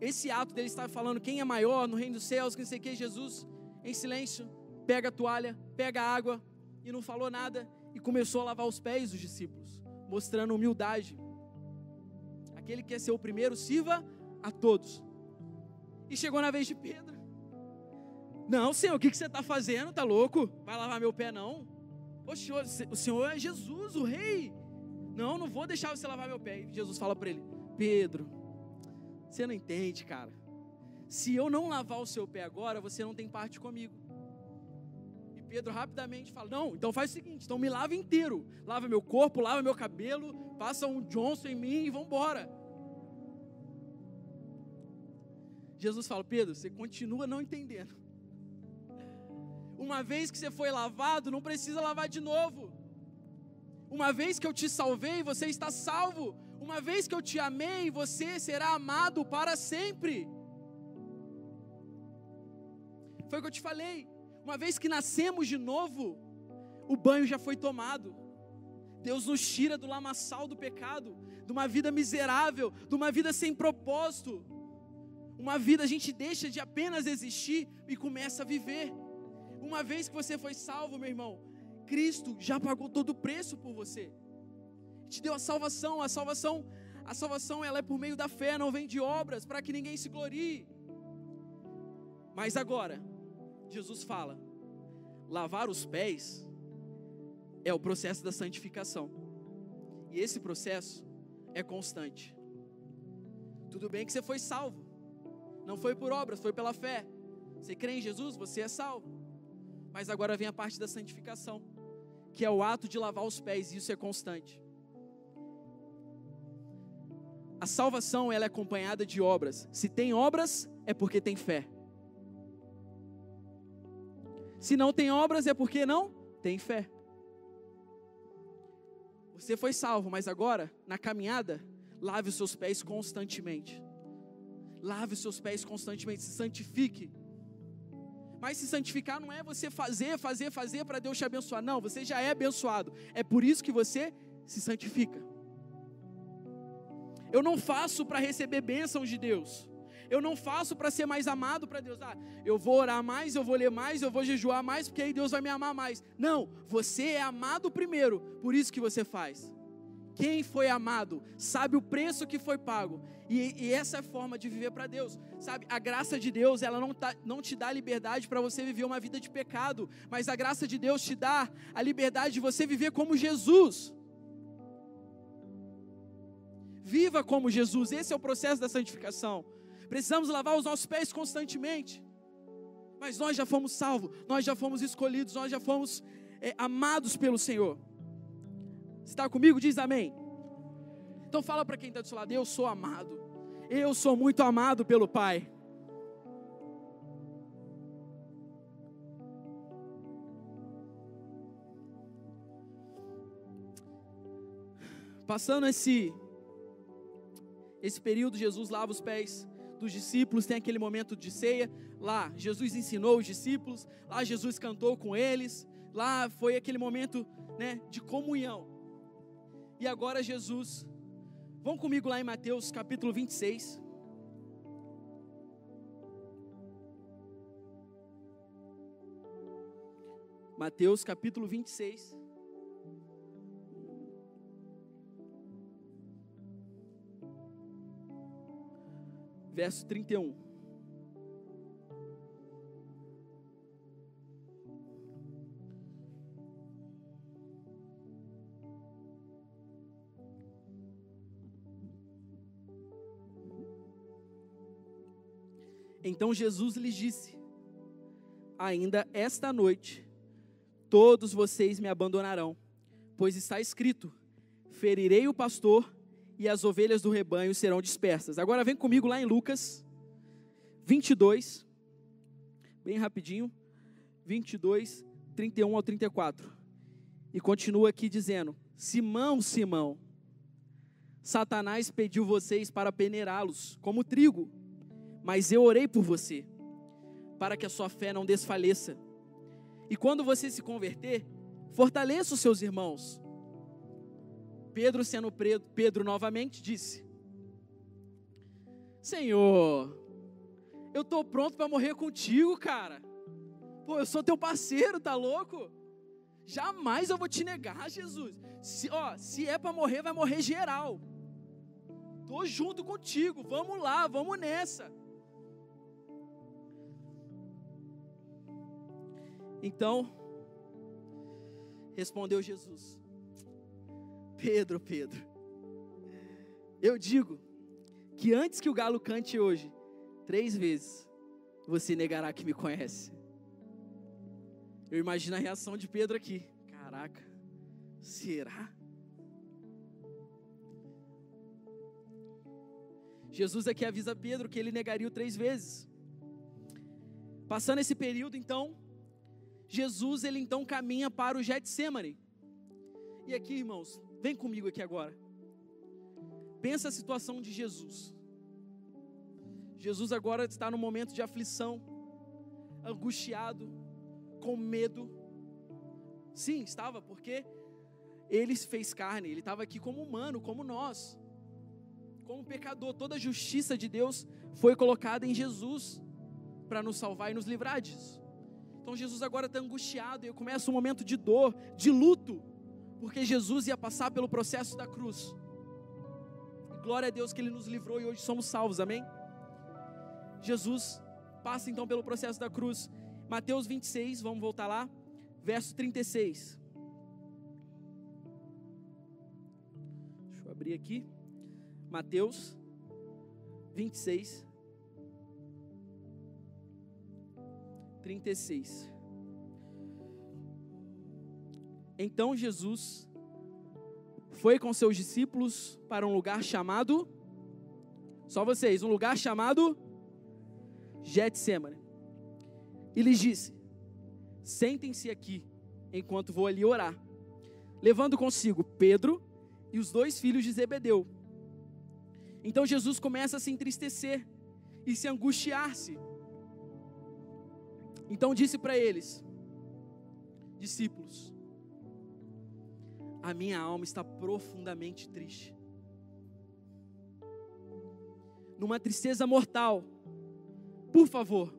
A: esse ato dele estar falando quem é maior no reino dos céus, que não sei que, Jesus, em silêncio, pega a toalha, pega a água e não falou nada e começou a lavar os pés dos discípulos, mostrando humildade. Aquele que quer ser o primeiro, sirva a todos. E chegou na vez de Pedro. Não, Senhor, o que, você está fazendo? Tá louco? Vai lavar meu pé, não? O senhor é Jesus, o rei. Não, não vou deixar você lavar meu pé. E Jesus fala para ele: Pedro, você não entende, cara. Se eu não lavar o seu pé agora, você não tem parte comigo. E Pedro rapidamente fala: Não, então faz o seguinte: então me lava inteiro. Lava meu corpo, lava meu cabelo, passa um Johnson em mim e vamos embora. Jesus fala: Pedro, você continua não entendendo. Uma vez que você foi lavado, não precisa lavar de novo. Uma vez que eu te salvei, você está salvo. Uma vez que eu te amei, você será amado para sempre. Foi o que eu te falei. Uma vez que nascemos de novo, o banho já foi tomado. Deus nos tira do lamaçal do pecado, de uma vida miserável, de uma vida sem propósito. Uma vida a gente deixa de apenas existir e começa a viver. Uma vez que você foi salvo, meu irmão, Cristo já pagou todo o preço por você. Te deu a salvação, a salvação, a salvação ela é por meio da fé, não vem de obras, para que ninguém se glorie. Mas agora, Jesus fala: lavar os pés é o processo da santificação. E esse processo é constante. Tudo bem que você foi salvo. Não foi por obras, foi pela fé. Você crê em Jesus, você é salvo. Mas agora vem a parte da santificação, que é o ato de lavar os pés, e isso é constante. A salvação ela é acompanhada de obras. Se tem obras, é porque tem fé. Se não tem obras, é porque não tem fé. Você foi salvo, mas agora, na caminhada, lave os seus pés constantemente. Lave os seus pés constantemente, se santifique. Mas se santificar não é você fazer, fazer, fazer para Deus te abençoar. Não, você já é abençoado. É por isso que você se santifica. Eu não faço para receber bênçãos de Deus. Eu não faço para ser mais amado para Deus. Ah, eu vou orar mais, eu vou ler mais, eu vou jejuar mais, porque aí Deus vai me amar mais. Não, você é amado primeiro, por isso que você faz. Quem foi amado sabe o preço que foi pago. E, e essa é a forma de viver para Deus. Sabe, a graça de Deus, ela não, tá, não te dá liberdade para você viver uma vida de pecado. Mas a graça de Deus te dá a liberdade de você viver como Jesus. Viva como Jesus. Esse é o processo da santificação. Precisamos lavar os nossos pés constantemente. Mas nós já fomos salvos, nós já fomos escolhidos, nós já fomos é, amados pelo Senhor está comigo? Diz amém. Então fala para quem está do seu lado, eu sou amado. Eu sou muito amado pelo Pai. Passando esse esse período, Jesus lava os pés dos discípulos, tem aquele momento de ceia. Lá, Jesus ensinou os discípulos, lá Jesus cantou com eles, lá foi aquele momento né, de comunhão. E agora Jesus, vão comigo lá em Mateus capítulo 26. Mateus capítulo 26. Verso 31. Então Jesus lhes disse: Ainda esta noite todos vocês me abandonarão, pois está escrito: ferirei o pastor e as ovelhas do rebanho serão dispersas. Agora vem comigo lá em Lucas 22, bem rapidinho, 22, 31 ao 34. E continua aqui dizendo: Simão, Simão, Satanás pediu vocês para peneirá-los como trigo, mas eu orei por você, para que a sua fé não desfaleça. E quando você se converter, fortaleça os seus irmãos. Pedro, sendo Pedro novamente, disse: Senhor, eu estou pronto para morrer contigo, cara. Pô, eu sou teu parceiro, tá louco? Jamais eu vou te negar, Jesus. Se, ó, se é para morrer, vai morrer geral. Tô junto contigo. Vamos lá, vamos nessa. Então, respondeu Jesus: Pedro, Pedro, eu digo que antes que o galo cante hoje, três vezes, você negará que me conhece. Eu imagino a reação de Pedro aqui. Caraca, será? Jesus aqui avisa Pedro que ele negaria três vezes. Passando esse período, então, Jesus ele então caminha para o Getsemane. E aqui, irmãos, vem comigo aqui agora. Pensa a situação de Jesus. Jesus agora está no momento de aflição, angustiado, com medo. Sim, estava, porque ele fez carne, ele estava aqui como humano, como nós, como pecador. Toda a justiça de Deus foi colocada em Jesus para nos salvar e nos livrar disso. Então Jesus agora está angustiado e começa um momento de dor, de luto, porque Jesus ia passar pelo processo da cruz. Glória a Deus que Ele nos livrou e hoje somos salvos, amém? Jesus passa então pelo processo da cruz. Mateus 26, vamos voltar lá, verso 36. Deixa eu abrir aqui. Mateus 26, 36. Então Jesus foi com seus discípulos para um lugar chamado só vocês, um lugar chamado Getsemane. E lhes disse: Sentem-se aqui enquanto vou ali orar. Levando consigo Pedro e os dois filhos de Zebedeu. Então Jesus começa a se entristecer e se angustiar-se então disse para eles, discípulos, a minha alma está profundamente triste, numa tristeza mortal. Por favor,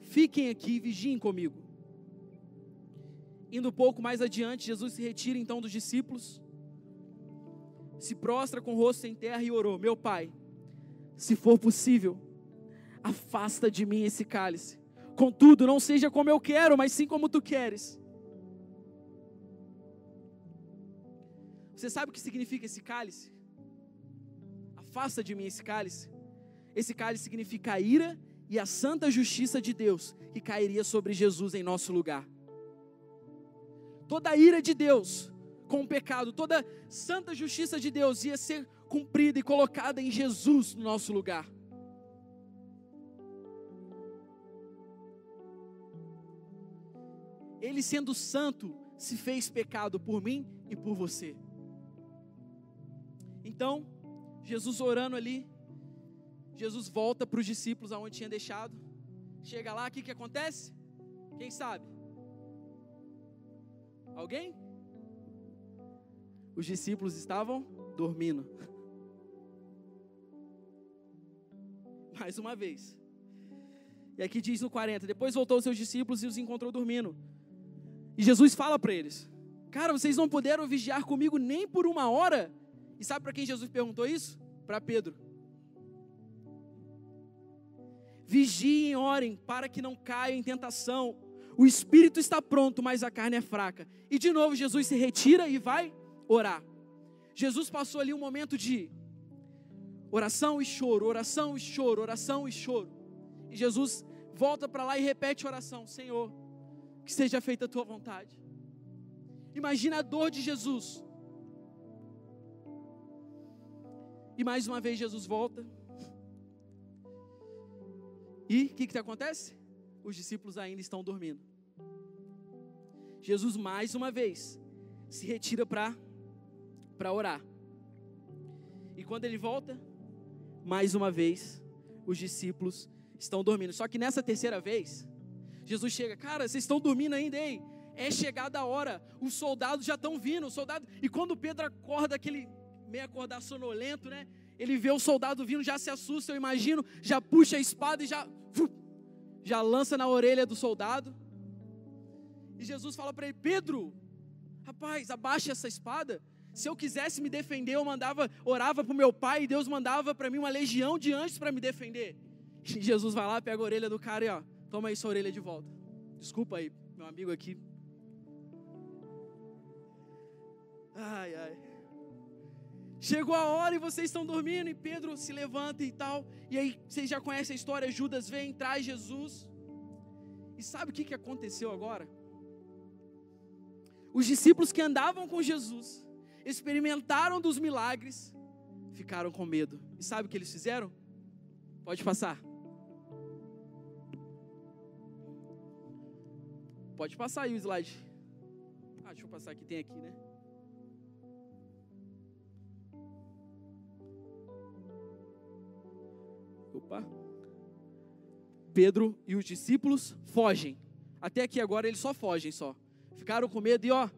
A: fiquem aqui e vigiem comigo. Indo um pouco mais adiante, Jesus se retira então dos discípulos, se prostra com o rosto em terra e orou: Meu pai, se for possível, afasta de mim esse cálice. Contudo, não seja como eu quero, mas sim como tu queres. Você sabe o que significa esse cálice? Afasta de mim esse cálice. Esse cálice significa a ira e a santa justiça de Deus que cairia sobre Jesus em nosso lugar. Toda a ira de Deus com o pecado, toda santa justiça de Deus ia ser cumprida e colocada em Jesus no nosso lugar. Ele sendo santo, se fez pecado por mim e por você. Então, Jesus orando ali, Jesus volta para os discípulos aonde tinha deixado Chega lá, o que, que acontece? Quem sabe? Alguém? Os discípulos estavam dormindo. Mais uma vez. E aqui diz no 40: Depois voltou os seus discípulos e os encontrou dormindo. E Jesus fala para eles: Cara, vocês não puderam vigiar comigo nem por uma hora? E sabe para quem Jesus perguntou isso? Para Pedro. Vigiem, orem, para que não caia em tentação. O espírito está pronto, mas a carne é fraca. E de novo Jesus se retira e vai orar. Jesus passou ali um momento de oração e choro, oração e choro, oração e choro. E Jesus volta para lá e repete a oração: Senhor, que seja feita a tua vontade. Imagina a dor de Jesus. E mais uma vez Jesus volta. E o que, que acontece? Os discípulos ainda estão dormindo. Jesus mais uma vez se retira para orar. E quando ele volta, mais uma vez, os discípulos estão dormindo. Só que nessa terceira vez, Jesus chega, cara, vocês estão dormindo ainda, hein? É chegada a hora, os soldados já estão vindo, o soldado. E quando Pedro acorda, aquele meio acordar sonolento, né? Ele vê o soldado vindo, já se assusta, eu imagino, já puxa a espada e já, já lança na orelha do soldado. E Jesus fala para ele: Pedro, rapaz, abaixa essa espada. Se eu quisesse me defender, eu mandava, orava para o meu pai, e Deus mandava para mim uma legião de anjos para me defender. E Jesus vai lá, pega a orelha do cara e ó, toma aí sua orelha de volta. Desculpa aí, meu amigo aqui. Ai, ai. Chegou a hora e vocês estão dormindo, e Pedro se levanta e tal. E aí, vocês já conhecem a história: Judas vem, traz Jesus. E sabe o que, que aconteceu agora? Os discípulos que andavam com Jesus, experimentaram dos milagres, ficaram com medo. E sabe o que eles fizeram? Pode passar. Pode passar aí o slide. Ah, deixa eu passar aqui, tem aqui, né? Opa. Pedro e os discípulos fogem. Até aqui agora eles só fogem só. Ficaram com medo e ó,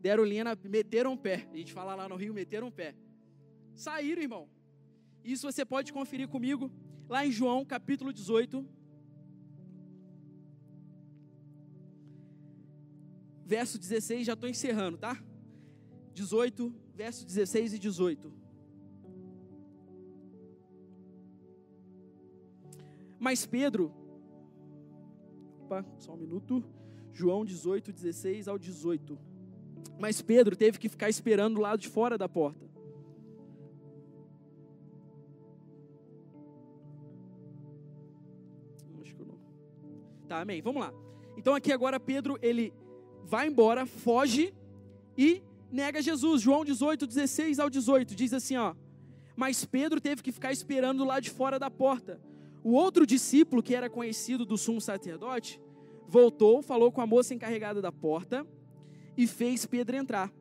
A: deram linha, na, meteram o pé. A gente fala lá no Rio, meteram o pé. Saíram, irmão. Isso você pode conferir comigo lá em João capítulo 18. Verso 16, já estou encerrando, tá? 18, verso 16 e 18. Mas Pedro, opa, só um minuto. João 18, 16 ao 18. Mas Pedro teve que ficar esperando do lado de fora da porta. Acho que eu não. Tá, amém. Vamos lá. Então aqui agora Pedro, ele vai embora, foge e nega Jesus. João 18, 16 ao 18. Diz assim, ó. Mas Pedro teve que ficar esperando do lado de fora da porta. O outro discípulo, que era conhecido do sumo sacerdote, voltou, falou com a moça encarregada da porta e fez Pedro entrar.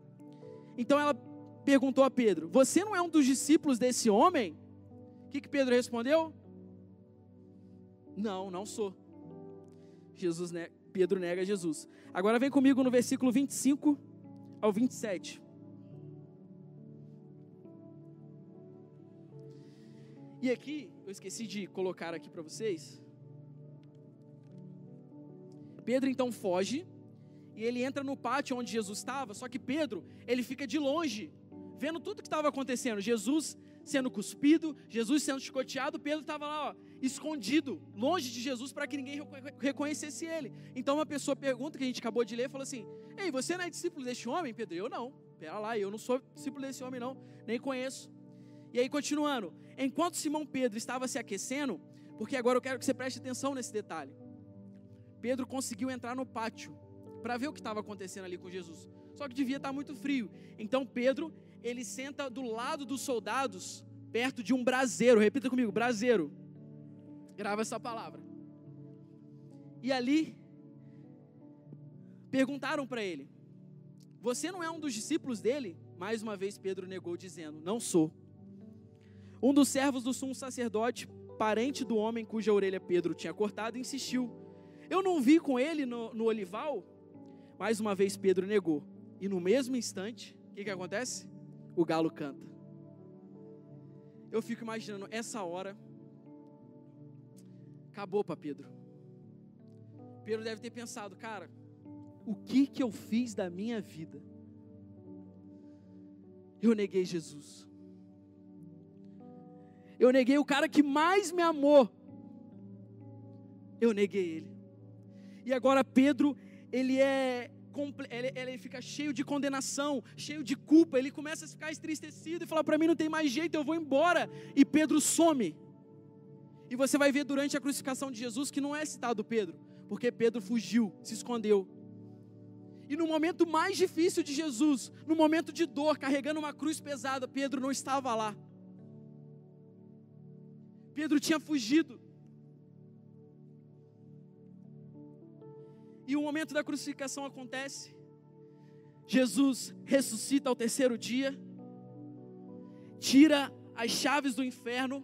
A: Então ela perguntou a Pedro: Você não é um dos discípulos desse homem? O que, que Pedro respondeu? Não, não sou. Jesus, Pedro nega Jesus. Agora vem comigo no versículo 25 ao 27. E aqui, eu esqueci de colocar aqui para vocês. Pedro então foge e ele entra no pátio onde Jesus estava, só que Pedro, ele fica de longe, vendo tudo que estava acontecendo. Jesus sendo cuspido, Jesus sendo chicoteado, Pedro estava lá, ó, escondido, longe de Jesus, para que ninguém reconhecesse ele. Então uma pessoa pergunta, que a gente acabou de ler, falou assim: Ei, você não é discípulo deste homem, Pedro? Eu não. Pera lá, eu não sou discípulo desse homem, não, nem conheço. E aí, continuando, enquanto Simão Pedro estava se aquecendo, porque agora eu quero que você preste atenção nesse detalhe. Pedro conseguiu entrar no pátio para ver o que estava acontecendo ali com Jesus. Só que devia estar muito frio. Então Pedro, ele senta do lado dos soldados, perto de um braseiro. Repita comigo, braseiro. Grava essa palavra. E ali perguntaram para ele: Você não é um dos discípulos dele? Mais uma vez Pedro negou, dizendo: Não sou. Um dos servos do sumo sacerdote parente do homem cuja orelha Pedro tinha cortado, insistiu: Eu não vi com ele no, no olival? Mais uma vez Pedro negou. E no mesmo instante, o que, que acontece? O galo canta. Eu fico imaginando essa hora. Acabou para Pedro. Pedro deve ter pensado, cara, o que que eu fiz da minha vida? Eu neguei Jesus. Eu neguei o cara que mais me amou. Eu neguei ele. E agora Pedro, ele é ele, ele, fica cheio de condenação, cheio de culpa, ele começa a ficar entristecido e fala: para mim não tem mais jeito, eu vou embora. E Pedro some. E você vai ver durante a crucificação de Jesus que não é citado Pedro, porque Pedro fugiu, se escondeu. E no momento mais difícil de Jesus, no momento de dor, carregando uma cruz pesada, Pedro não estava lá. Pedro tinha fugido. E o momento da crucificação acontece. Jesus ressuscita ao terceiro dia, tira as chaves do inferno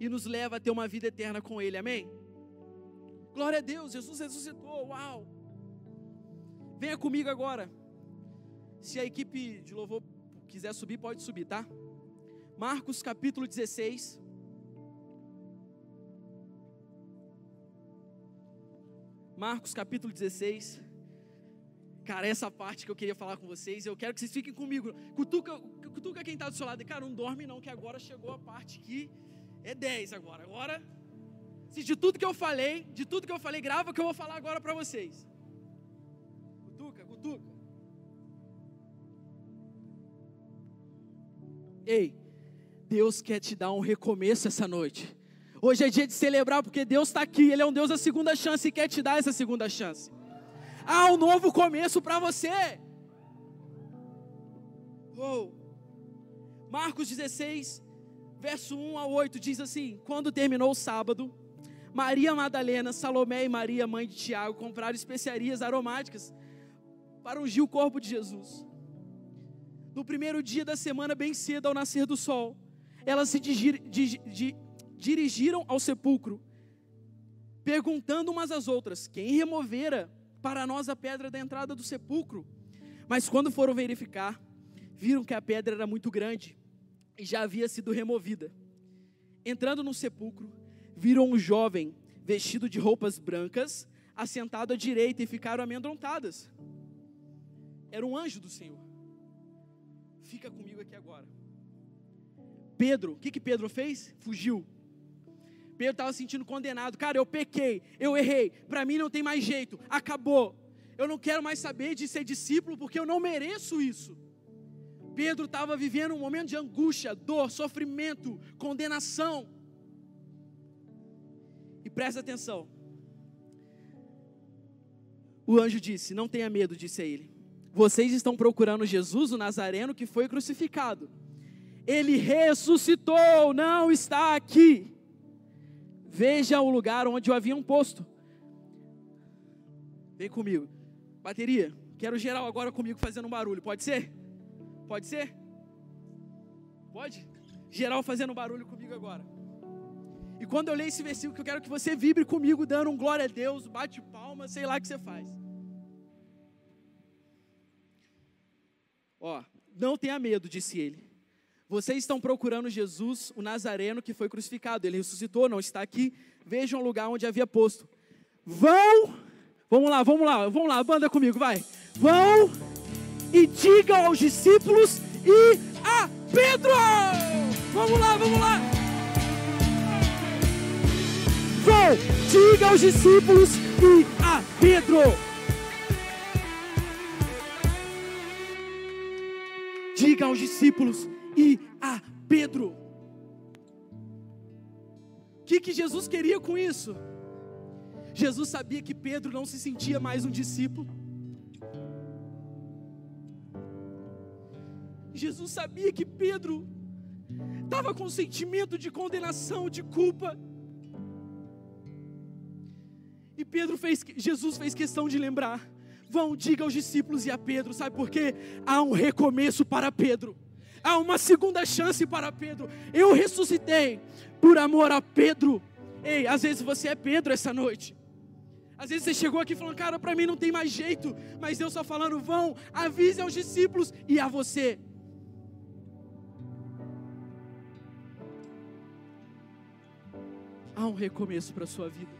A: e nos leva a ter uma vida eterna com Ele, amém? Glória a Deus, Jesus ressuscitou, uau! Venha comigo agora. Se a equipe de louvor quiser subir, pode subir, tá? Marcos capítulo 16. Marcos capítulo 16. Cara, essa parte que eu queria falar com vocês, eu quero que vocês fiquem comigo. Cutuca, cutuca quem está do seu lado. Cara, não dorme não, que agora chegou a parte que é 10 agora. Agora, se de tudo que eu falei, de tudo que eu falei, grava que eu vou falar agora para vocês. Cutuca, cutuca. Ei, Deus quer te dar um recomeço essa noite. Hoje é dia de celebrar porque Deus está aqui. Ele é um Deus da segunda chance e quer te dar essa segunda chance. Há um novo começo para você. Oh. Marcos 16, verso 1 a 8 diz assim: Quando terminou o sábado, Maria Madalena, Salomé e Maria, mãe de Tiago, compraram especiarias aromáticas para ungir o corpo de Jesus. No primeiro dia da semana, bem cedo, ao nascer do sol, elas se digir, dig, dig, dirigiram ao sepulcro, perguntando umas às outras: quem removera para nós a pedra da entrada do sepulcro? Mas quando foram verificar, viram que a pedra era muito grande e já havia sido removida. Entrando no sepulcro, viram um jovem vestido de roupas brancas, assentado à direita e ficaram amedrontadas. Era um anjo do Senhor. Fica comigo aqui agora. Pedro, o que, que Pedro fez? Fugiu. Pedro estava se sentindo condenado. Cara, eu pequei, eu errei. Para mim não tem mais jeito. Acabou. Eu não quero mais saber de ser discípulo porque eu não mereço isso. Pedro estava vivendo um momento de angústia, dor, sofrimento, condenação. E presta atenção. O anjo disse: Não tenha medo, disse a ele. Vocês estão procurando Jesus, o Nazareno, que foi crucificado. Ele ressuscitou, não está aqui. Veja o lugar onde o haviam posto. Vem comigo. Bateria, quero geral agora comigo fazendo um barulho. Pode ser? Pode ser? Pode? Geral fazendo um barulho comigo agora. E quando eu leio esse versículo, eu quero que você vibre comigo, dando um glória a Deus, bate palma, sei lá o que você faz. Ó, não tenha medo, disse ele. Vocês estão procurando Jesus, o Nazareno que foi crucificado. Ele ressuscitou, não está aqui. Vejam o lugar onde havia posto. Vão, vamos lá, vamos lá, vamos lá, banda comigo, vai. Vão e digam aos discípulos e a Pedro. Vamos lá, vamos lá. Vão, diga aos discípulos e a Pedro. Diga aos discípulos e a Pedro. O que, que Jesus queria com isso? Jesus sabia que Pedro não se sentia mais um discípulo. Jesus sabia que Pedro estava com sentimento de condenação, de culpa. E Pedro fez, Jesus fez questão de lembrar: vão, diga aos discípulos e a Pedro, sabe por quê? Há um recomeço para Pedro há uma segunda chance para Pedro. Eu ressuscitei por amor a Pedro. Ei, às vezes você é Pedro essa noite. Às vezes você chegou aqui falando, cara, para mim não tem mais jeito, mas Deus só falando, vão, avise aos discípulos e a você. Há um recomeço para a sua vida.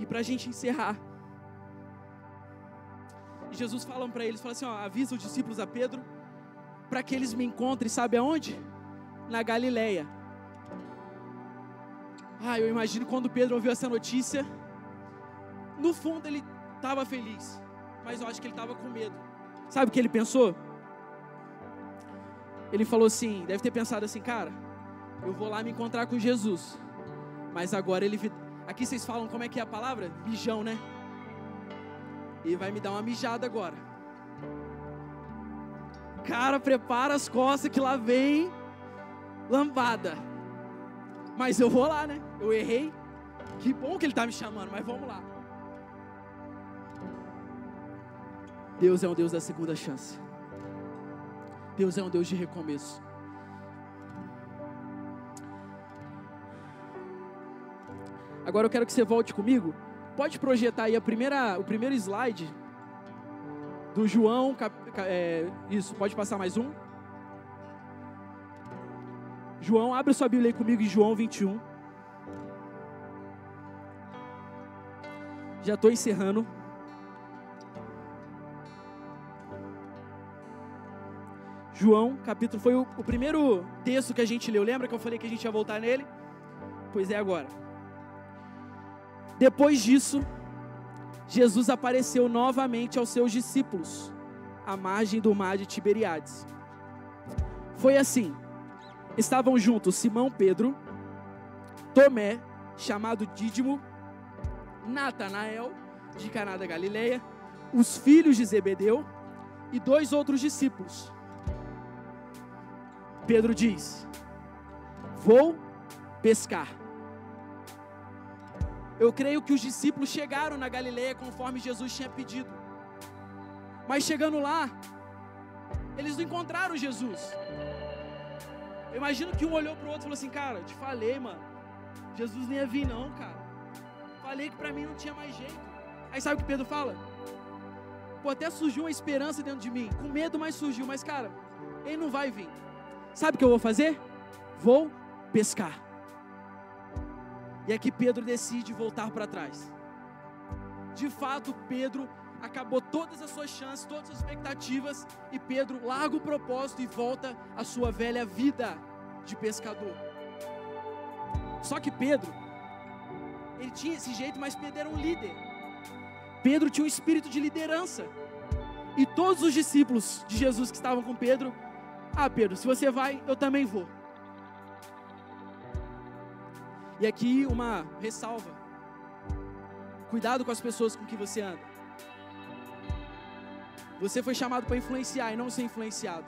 A: E para a gente encerrar, Jesus fala para eles, fala assim, ó, avisa os discípulos a Pedro, para que eles me encontrem, sabe aonde? Na Galileia. Ah, eu imagino quando Pedro ouviu essa notícia, no fundo ele estava feliz, mas eu acho que ele estava com medo. Sabe o que ele pensou? Ele falou assim, deve ter pensado assim, cara, eu vou lá me encontrar com Jesus, mas agora ele, aqui vocês falam como é que é a palavra? Mijão, né? E vai me dar uma mijada agora. Cara, prepara as costas que lá vem lambada. Mas eu vou lá, né? Eu errei. Que bom que ele está me chamando, mas vamos lá. Deus é um Deus da segunda chance. Deus é um Deus de recomeço. Agora eu quero que você volte comigo. Pode projetar aí a primeira, o primeiro slide do João. É, isso, pode passar mais um. João, abre sua Bíblia aí comigo em João 21. Já estou encerrando. João, capítulo, foi o, o, primeiro texto que a gente leu. Lembra que eu falei que a gente ia voltar nele? Pois é agora. Depois disso, Jesus apareceu novamente aos seus discípulos, à margem do mar de Tiberiades. Foi assim: estavam juntos Simão Pedro, Tomé, chamado Dídimo, Natanael, de Caná da Galileia, os filhos de Zebedeu e dois outros discípulos. Pedro diz: Vou pescar. Eu creio que os discípulos chegaram na Galileia conforme Jesus tinha pedido. Mas chegando lá, eles não encontraram Jesus. Eu imagino que um olhou para o outro e falou assim: Cara, te falei, mano. Jesus nem ia vir, não, cara. Falei que para mim não tinha mais jeito. Aí sabe o que Pedro fala? Pô, até surgiu uma esperança dentro de mim. Com medo, mas surgiu. Mas, cara, ele não vai vir. Sabe o que eu vou fazer? Vou pescar. E aqui Pedro decide voltar para trás. De fato, Pedro acabou todas as suas chances, todas as expectativas, e Pedro larga o propósito e volta à sua velha vida de pescador. Só que Pedro, ele tinha esse jeito, mas Pedro era um líder. Pedro tinha um espírito de liderança. E todos os discípulos de Jesus que estavam com Pedro, ah, Pedro, se você vai, eu também vou. E aqui uma ressalva. Cuidado com as pessoas com que você anda. Você foi chamado para influenciar e não ser influenciado.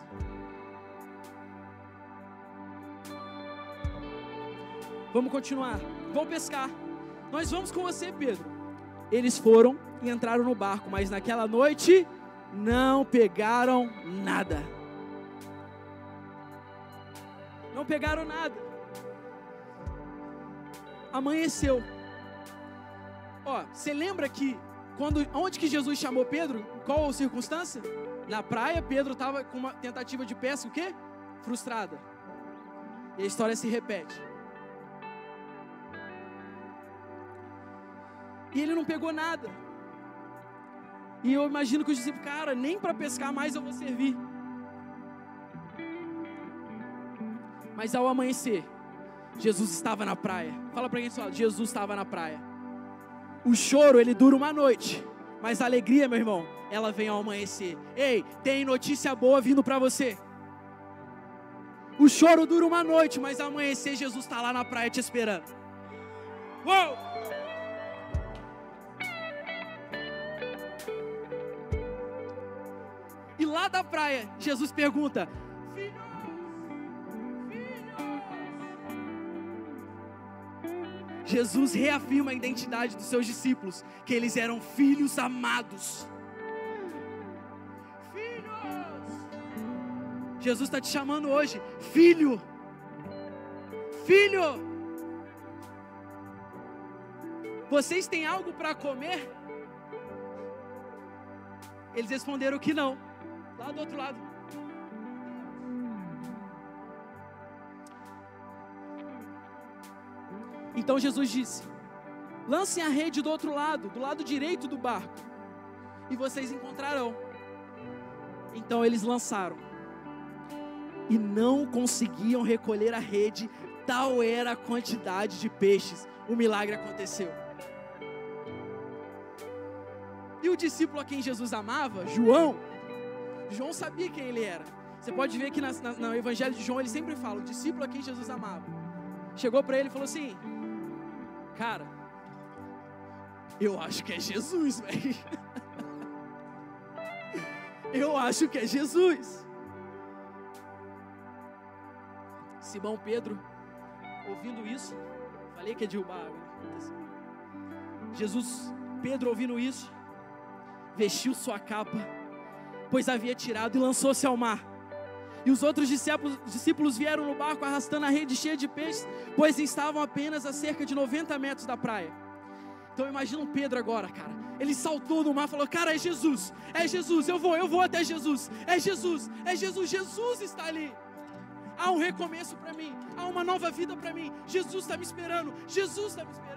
A: Vamos continuar. Vamos pescar. Nós vamos com você, Pedro. Eles foram e entraram no barco, mas naquela noite não pegaram nada. Não pegaram nada. Amanheceu. Ó, você lembra que quando, onde que Jesus chamou Pedro? Qual a circunstância? Na praia, Pedro estava com uma tentativa de pesca, o quê? Frustrada. E a história se repete. E ele não pegou nada. E eu imagino que os discípulos, cara, nem para pescar mais eu vou servir. Mas ao amanhecer, Jesus estava na praia. Fala para quem fala, Jesus estava na praia. O choro, ele dura uma noite, mas a alegria, meu irmão, ela vem ao amanhecer. Ei, tem notícia boa vindo para você. O choro dura uma noite, mas ao amanhecer Jesus está lá na praia te esperando. Uou! E lá da praia, Jesus pergunta: Jesus reafirma a identidade dos seus discípulos, que eles eram filhos amados. Filhos! Jesus está te chamando hoje, filho. Filho! Vocês têm algo para comer? Eles responderam que não. Lá do outro lado. Então Jesus disse: Lancem a rede do outro lado, do lado direito do barco, e vocês encontrarão. Então eles lançaram, e não conseguiam recolher a rede, tal era a quantidade de peixes. O milagre aconteceu. E o discípulo a quem Jesus amava, João, João sabia quem ele era. Você pode ver que na, na, no Evangelho de João ele sempre fala: o discípulo a quem Jesus amava. Chegou para ele e falou assim: Cara, eu acho que é Jesus, velho. Eu acho que é Jesus. Simão Pedro, ouvindo isso, falei que é derrubar água. Jesus, Pedro, ouvindo isso, vestiu sua capa, pois havia tirado e lançou-se ao mar. E os outros discípulos, vieram no barco arrastando a rede cheia de peixes, pois estavam apenas a cerca de 90 metros da praia. Então imagina um Pedro agora, cara. Ele saltou no mar e falou: Cara, é Jesus, é Jesus, eu vou, eu vou até Jesus, é Jesus, é Jesus, Jesus está ali. Há um recomeço para mim, há uma nova vida para mim. Jesus está me esperando, Jesus está me esperando.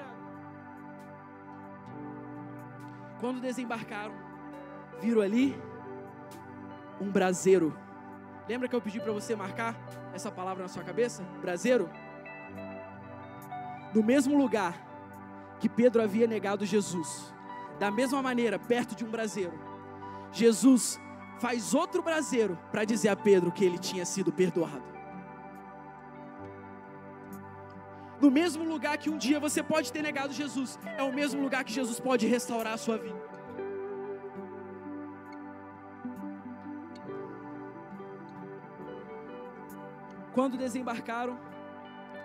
A: Quando desembarcaram, viram ali um braseiro Lembra que eu pedi para você marcar essa palavra na sua cabeça? Braseiro? No mesmo lugar que Pedro havia negado Jesus, da mesma maneira, perto de um braseiro, Jesus faz outro braseiro para dizer a Pedro que ele tinha sido perdoado. No mesmo lugar que um dia você pode ter negado Jesus, é o mesmo lugar que Jesus pode restaurar a sua vida. Quando desembarcaram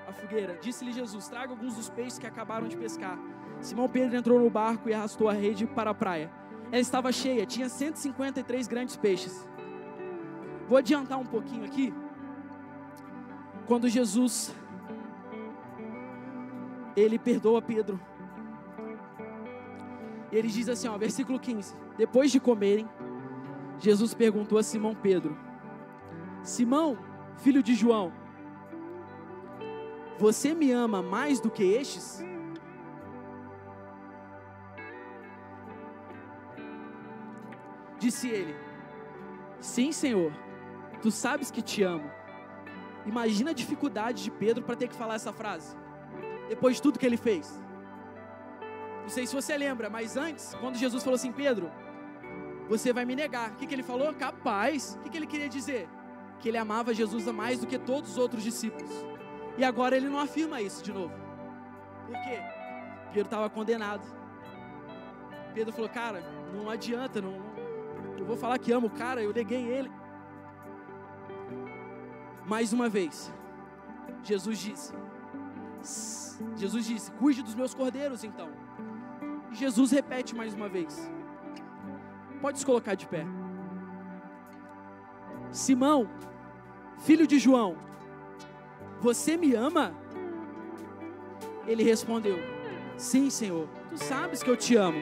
A: a fogueira, disse-lhe Jesus: Traga alguns dos peixes que acabaram de pescar. Simão Pedro entrou no barco e arrastou a rede para a praia. Ela estava cheia, tinha 153 grandes peixes. Vou adiantar um pouquinho aqui. Quando Jesus ele perdoa Pedro. Ele diz assim, ó, versículo 15: Depois de comerem, Jesus perguntou a Simão Pedro: Simão, filho de João, você me ama mais do que estes? Disse ele: Sim, Senhor, tu sabes que te amo. Imagina a dificuldade de Pedro para ter que falar essa frase, depois de tudo que ele fez. Não sei se você lembra, mas antes, quando Jesus falou assim: Pedro, você vai me negar, o que, que ele falou? Capaz, o que, que ele queria dizer? Que ele amava Jesus mais do que todos os outros discípulos. E agora ele não afirma isso de novo. Por quê? Pedro estava condenado. Pedro falou: Cara, não adianta, não, eu vou falar que amo o cara, eu neguei ele. Mais uma vez, Jesus disse: Jesus disse: Cuide dos meus cordeiros, então. E Jesus repete mais uma vez. Pode se colocar de pé. Simão, filho de João, você me ama? Ele respondeu: Sim, Senhor, tu sabes que eu te amo.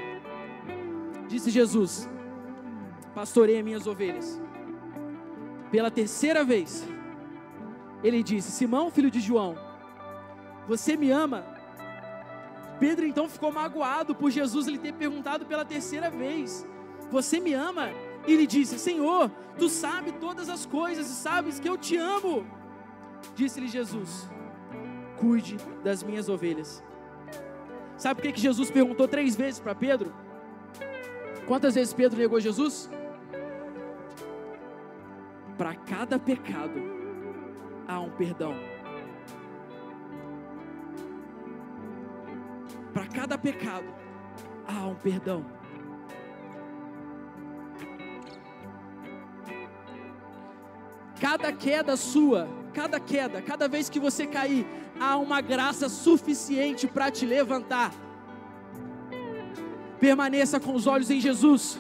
A: Disse Jesus: Pastorei minhas ovelhas. Pela terceira vez, ele disse: Simão, filho de João, você me ama? Pedro então ficou magoado por Jesus lhe ter perguntado pela terceira vez: Você me ama? E ele disse: Senhor, tu sabes todas as coisas e sabes que eu te amo. Disse-lhe Jesus: Cuide das minhas ovelhas. Sabe por que, que Jesus perguntou três vezes para Pedro? Quantas vezes Pedro negou Jesus? Para cada pecado há um perdão. Para cada pecado há um perdão. Cada queda sua, cada queda, cada vez que você cair, há uma graça suficiente para te levantar. Permaneça com os olhos em Jesus.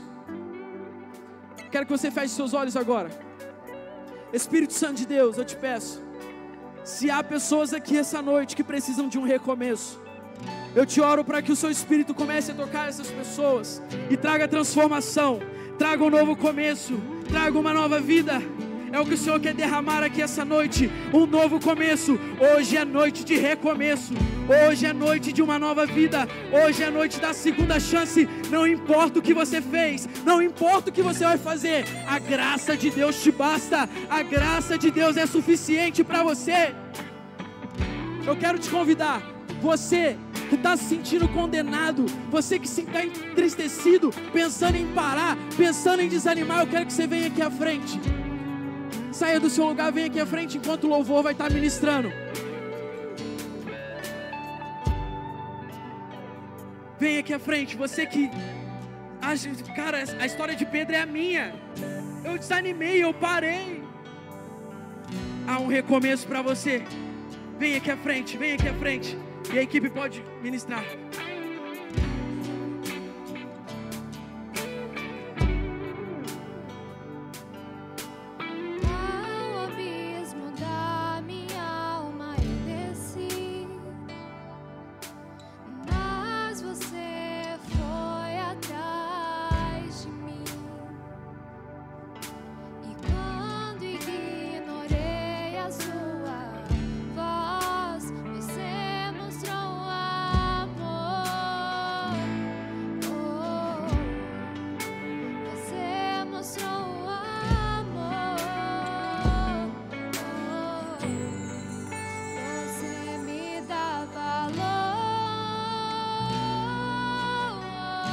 A: Quero que você feche seus olhos agora.
B: Espírito Santo de Deus, eu te peço, se há pessoas aqui essa noite que precisam de um recomeço, eu te oro para que o seu Espírito comece a tocar essas pessoas e traga transformação, traga um novo começo, traga uma nova vida. É o que o Senhor quer derramar aqui essa noite, um novo começo. Hoje é noite de recomeço. Hoje é noite de uma nova vida. Hoje é noite da segunda chance. Não importa o que você fez, não importa o que você vai fazer. A graça de Deus te basta. A graça de Deus é suficiente para você. Eu quero te convidar, você que está se sentindo condenado, você que está entristecido, pensando em parar, pensando em desanimar, eu quero que você venha aqui à frente. Saia do seu lugar, venha aqui à frente enquanto o louvor vai estar ministrando. Venha aqui à frente, você que. Cara, a história de Pedro é a minha. Eu desanimei, eu parei. Há um recomeço para você. Venha aqui à frente, venha aqui à frente. E a equipe pode ministrar.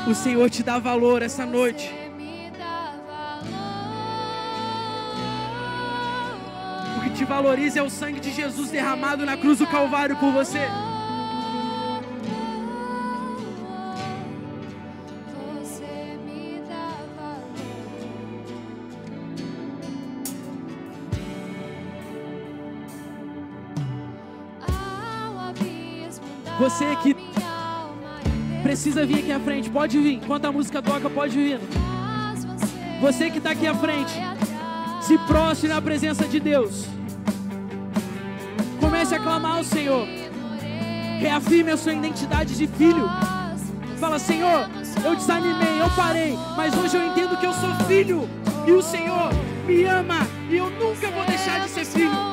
B: O Senhor te dá valor essa noite. O que te valoriza é o sangue de Jesus derramado na cruz do Calvário por você. Você que precisa vir aqui à frente, pode vir. Enquanto a música toca, pode vir. Você que está aqui à frente, se prostre na presença de Deus. Comece a clamar ao Senhor. Reafirme a sua identidade de filho. Fala, Senhor, eu desanimei, eu parei, mas hoje eu entendo que eu sou filho e o Senhor me ama e eu nunca vou deixar de ser filho.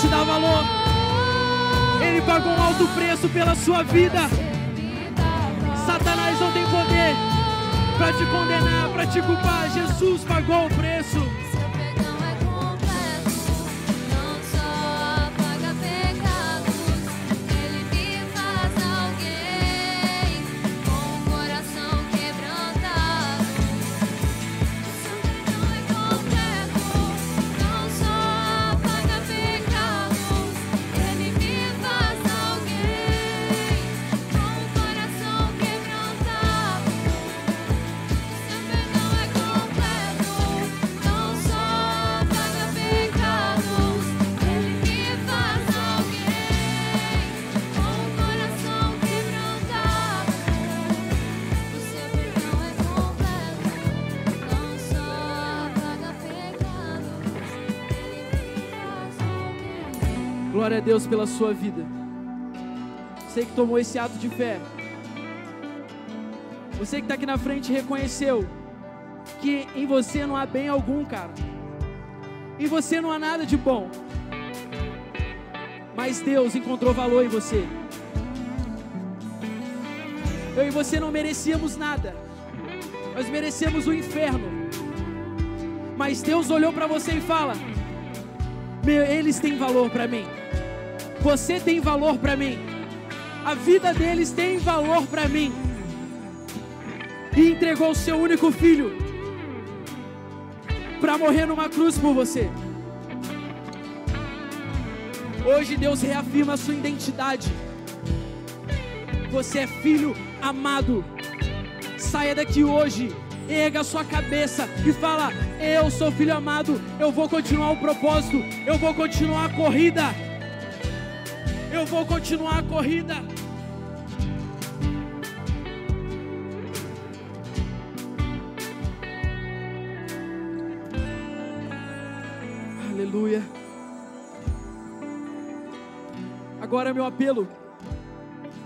B: Te dá valor. Ele pagou um alto preço pela sua vida. Satanás não tem poder para te condenar, para te culpar. Jesus pagou o preço. Glória a Deus pela sua vida. Você que tomou esse ato de fé. Você que está aqui na frente reconheceu que em você não há bem algum, cara. Em você não há nada de bom. Mas Deus encontrou valor em você. Eu e você não merecíamos nada. Nós merecemos o inferno. Mas Deus olhou para você e fala: eles têm valor para mim. Você tem valor para mim. A vida deles tem valor para mim. E entregou o seu único filho para morrer numa cruz por você. Hoje Deus reafirma a sua identidade. Você é filho amado.
A: saia daqui hoje, erga sua cabeça e fala: Eu sou filho amado, eu vou continuar o propósito, eu vou continuar a corrida. Eu vou continuar a corrida. Aleluia. Agora meu apelo.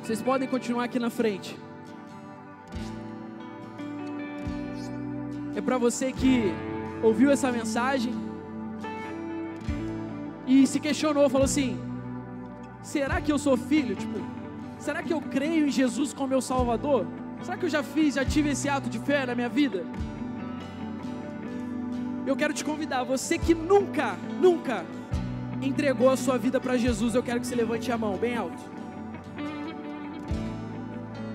A: Vocês podem continuar aqui na frente. É para você que ouviu essa mensagem e se questionou, falou assim: será que eu sou filho? Tipo, será que eu creio em Jesus como meu Salvador? Será que eu já fiz, já tive esse ato de fé na minha vida? Eu quero te convidar, você que nunca, nunca entregou a sua vida para Jesus, eu quero que você levante a mão bem alto.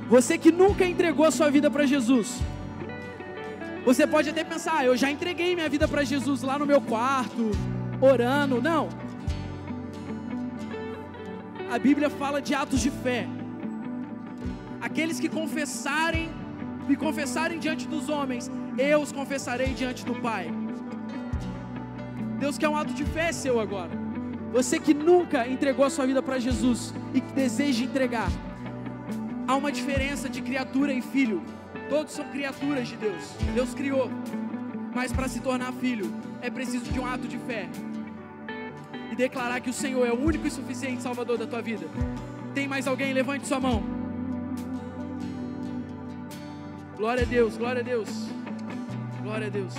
A: Você que nunca entregou a sua vida para Jesus, você pode até pensar, ah, eu já entreguei minha vida para Jesus lá no meu quarto, orando. Não. A Bíblia fala de atos de fé. Aqueles que confessarem, me confessarem diante dos homens, eu os confessarei diante do Pai. Deus quer um ato de fé seu agora. Você que nunca entregou a sua vida para Jesus e que deseja entregar, há uma diferença de criatura e filho. Todos são criaturas de Deus. Deus criou. Mas para se tornar filho, é preciso de um ato de fé. Declarar que o Senhor é o único e suficiente Salvador da tua vida. Tem mais alguém? Levante sua mão. Glória a Deus, glória a Deus. Glória a Deus.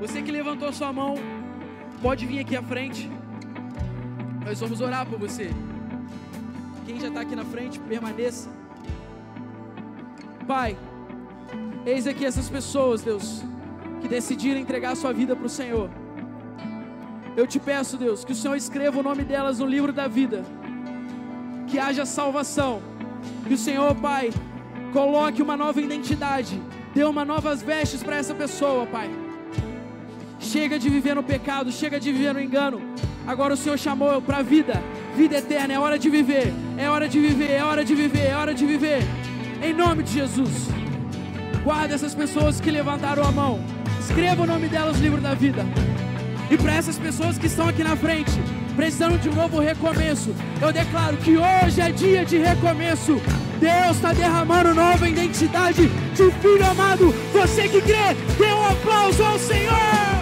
A: Você que levantou sua mão, pode vir aqui à frente. Nós vamos orar por você. Quem já está aqui na frente, permaneça. Pai, eis aqui essas pessoas, Deus, que decidiram entregar sua vida para o Senhor. Eu te peço, Deus, que o Senhor escreva o nome delas no livro da vida, que haja salvação, que o Senhor, Pai, coloque uma nova identidade, dê uma novas vestes para essa pessoa, Pai. Chega de viver no pecado, chega de viver no engano. Agora o Senhor chamou para a vida, vida eterna. É hora de viver, é hora de viver, é hora de viver, é hora de viver. Em nome de Jesus. Guarda essas pessoas que levantaram a mão. Escreva o nome delas no livro da vida. E para essas pessoas que estão aqui na frente, precisando de um novo recomeço, eu declaro que hoje é dia de recomeço. Deus está derramando nova identidade de filho amado. Você que crê, dê um aplauso ao Senhor.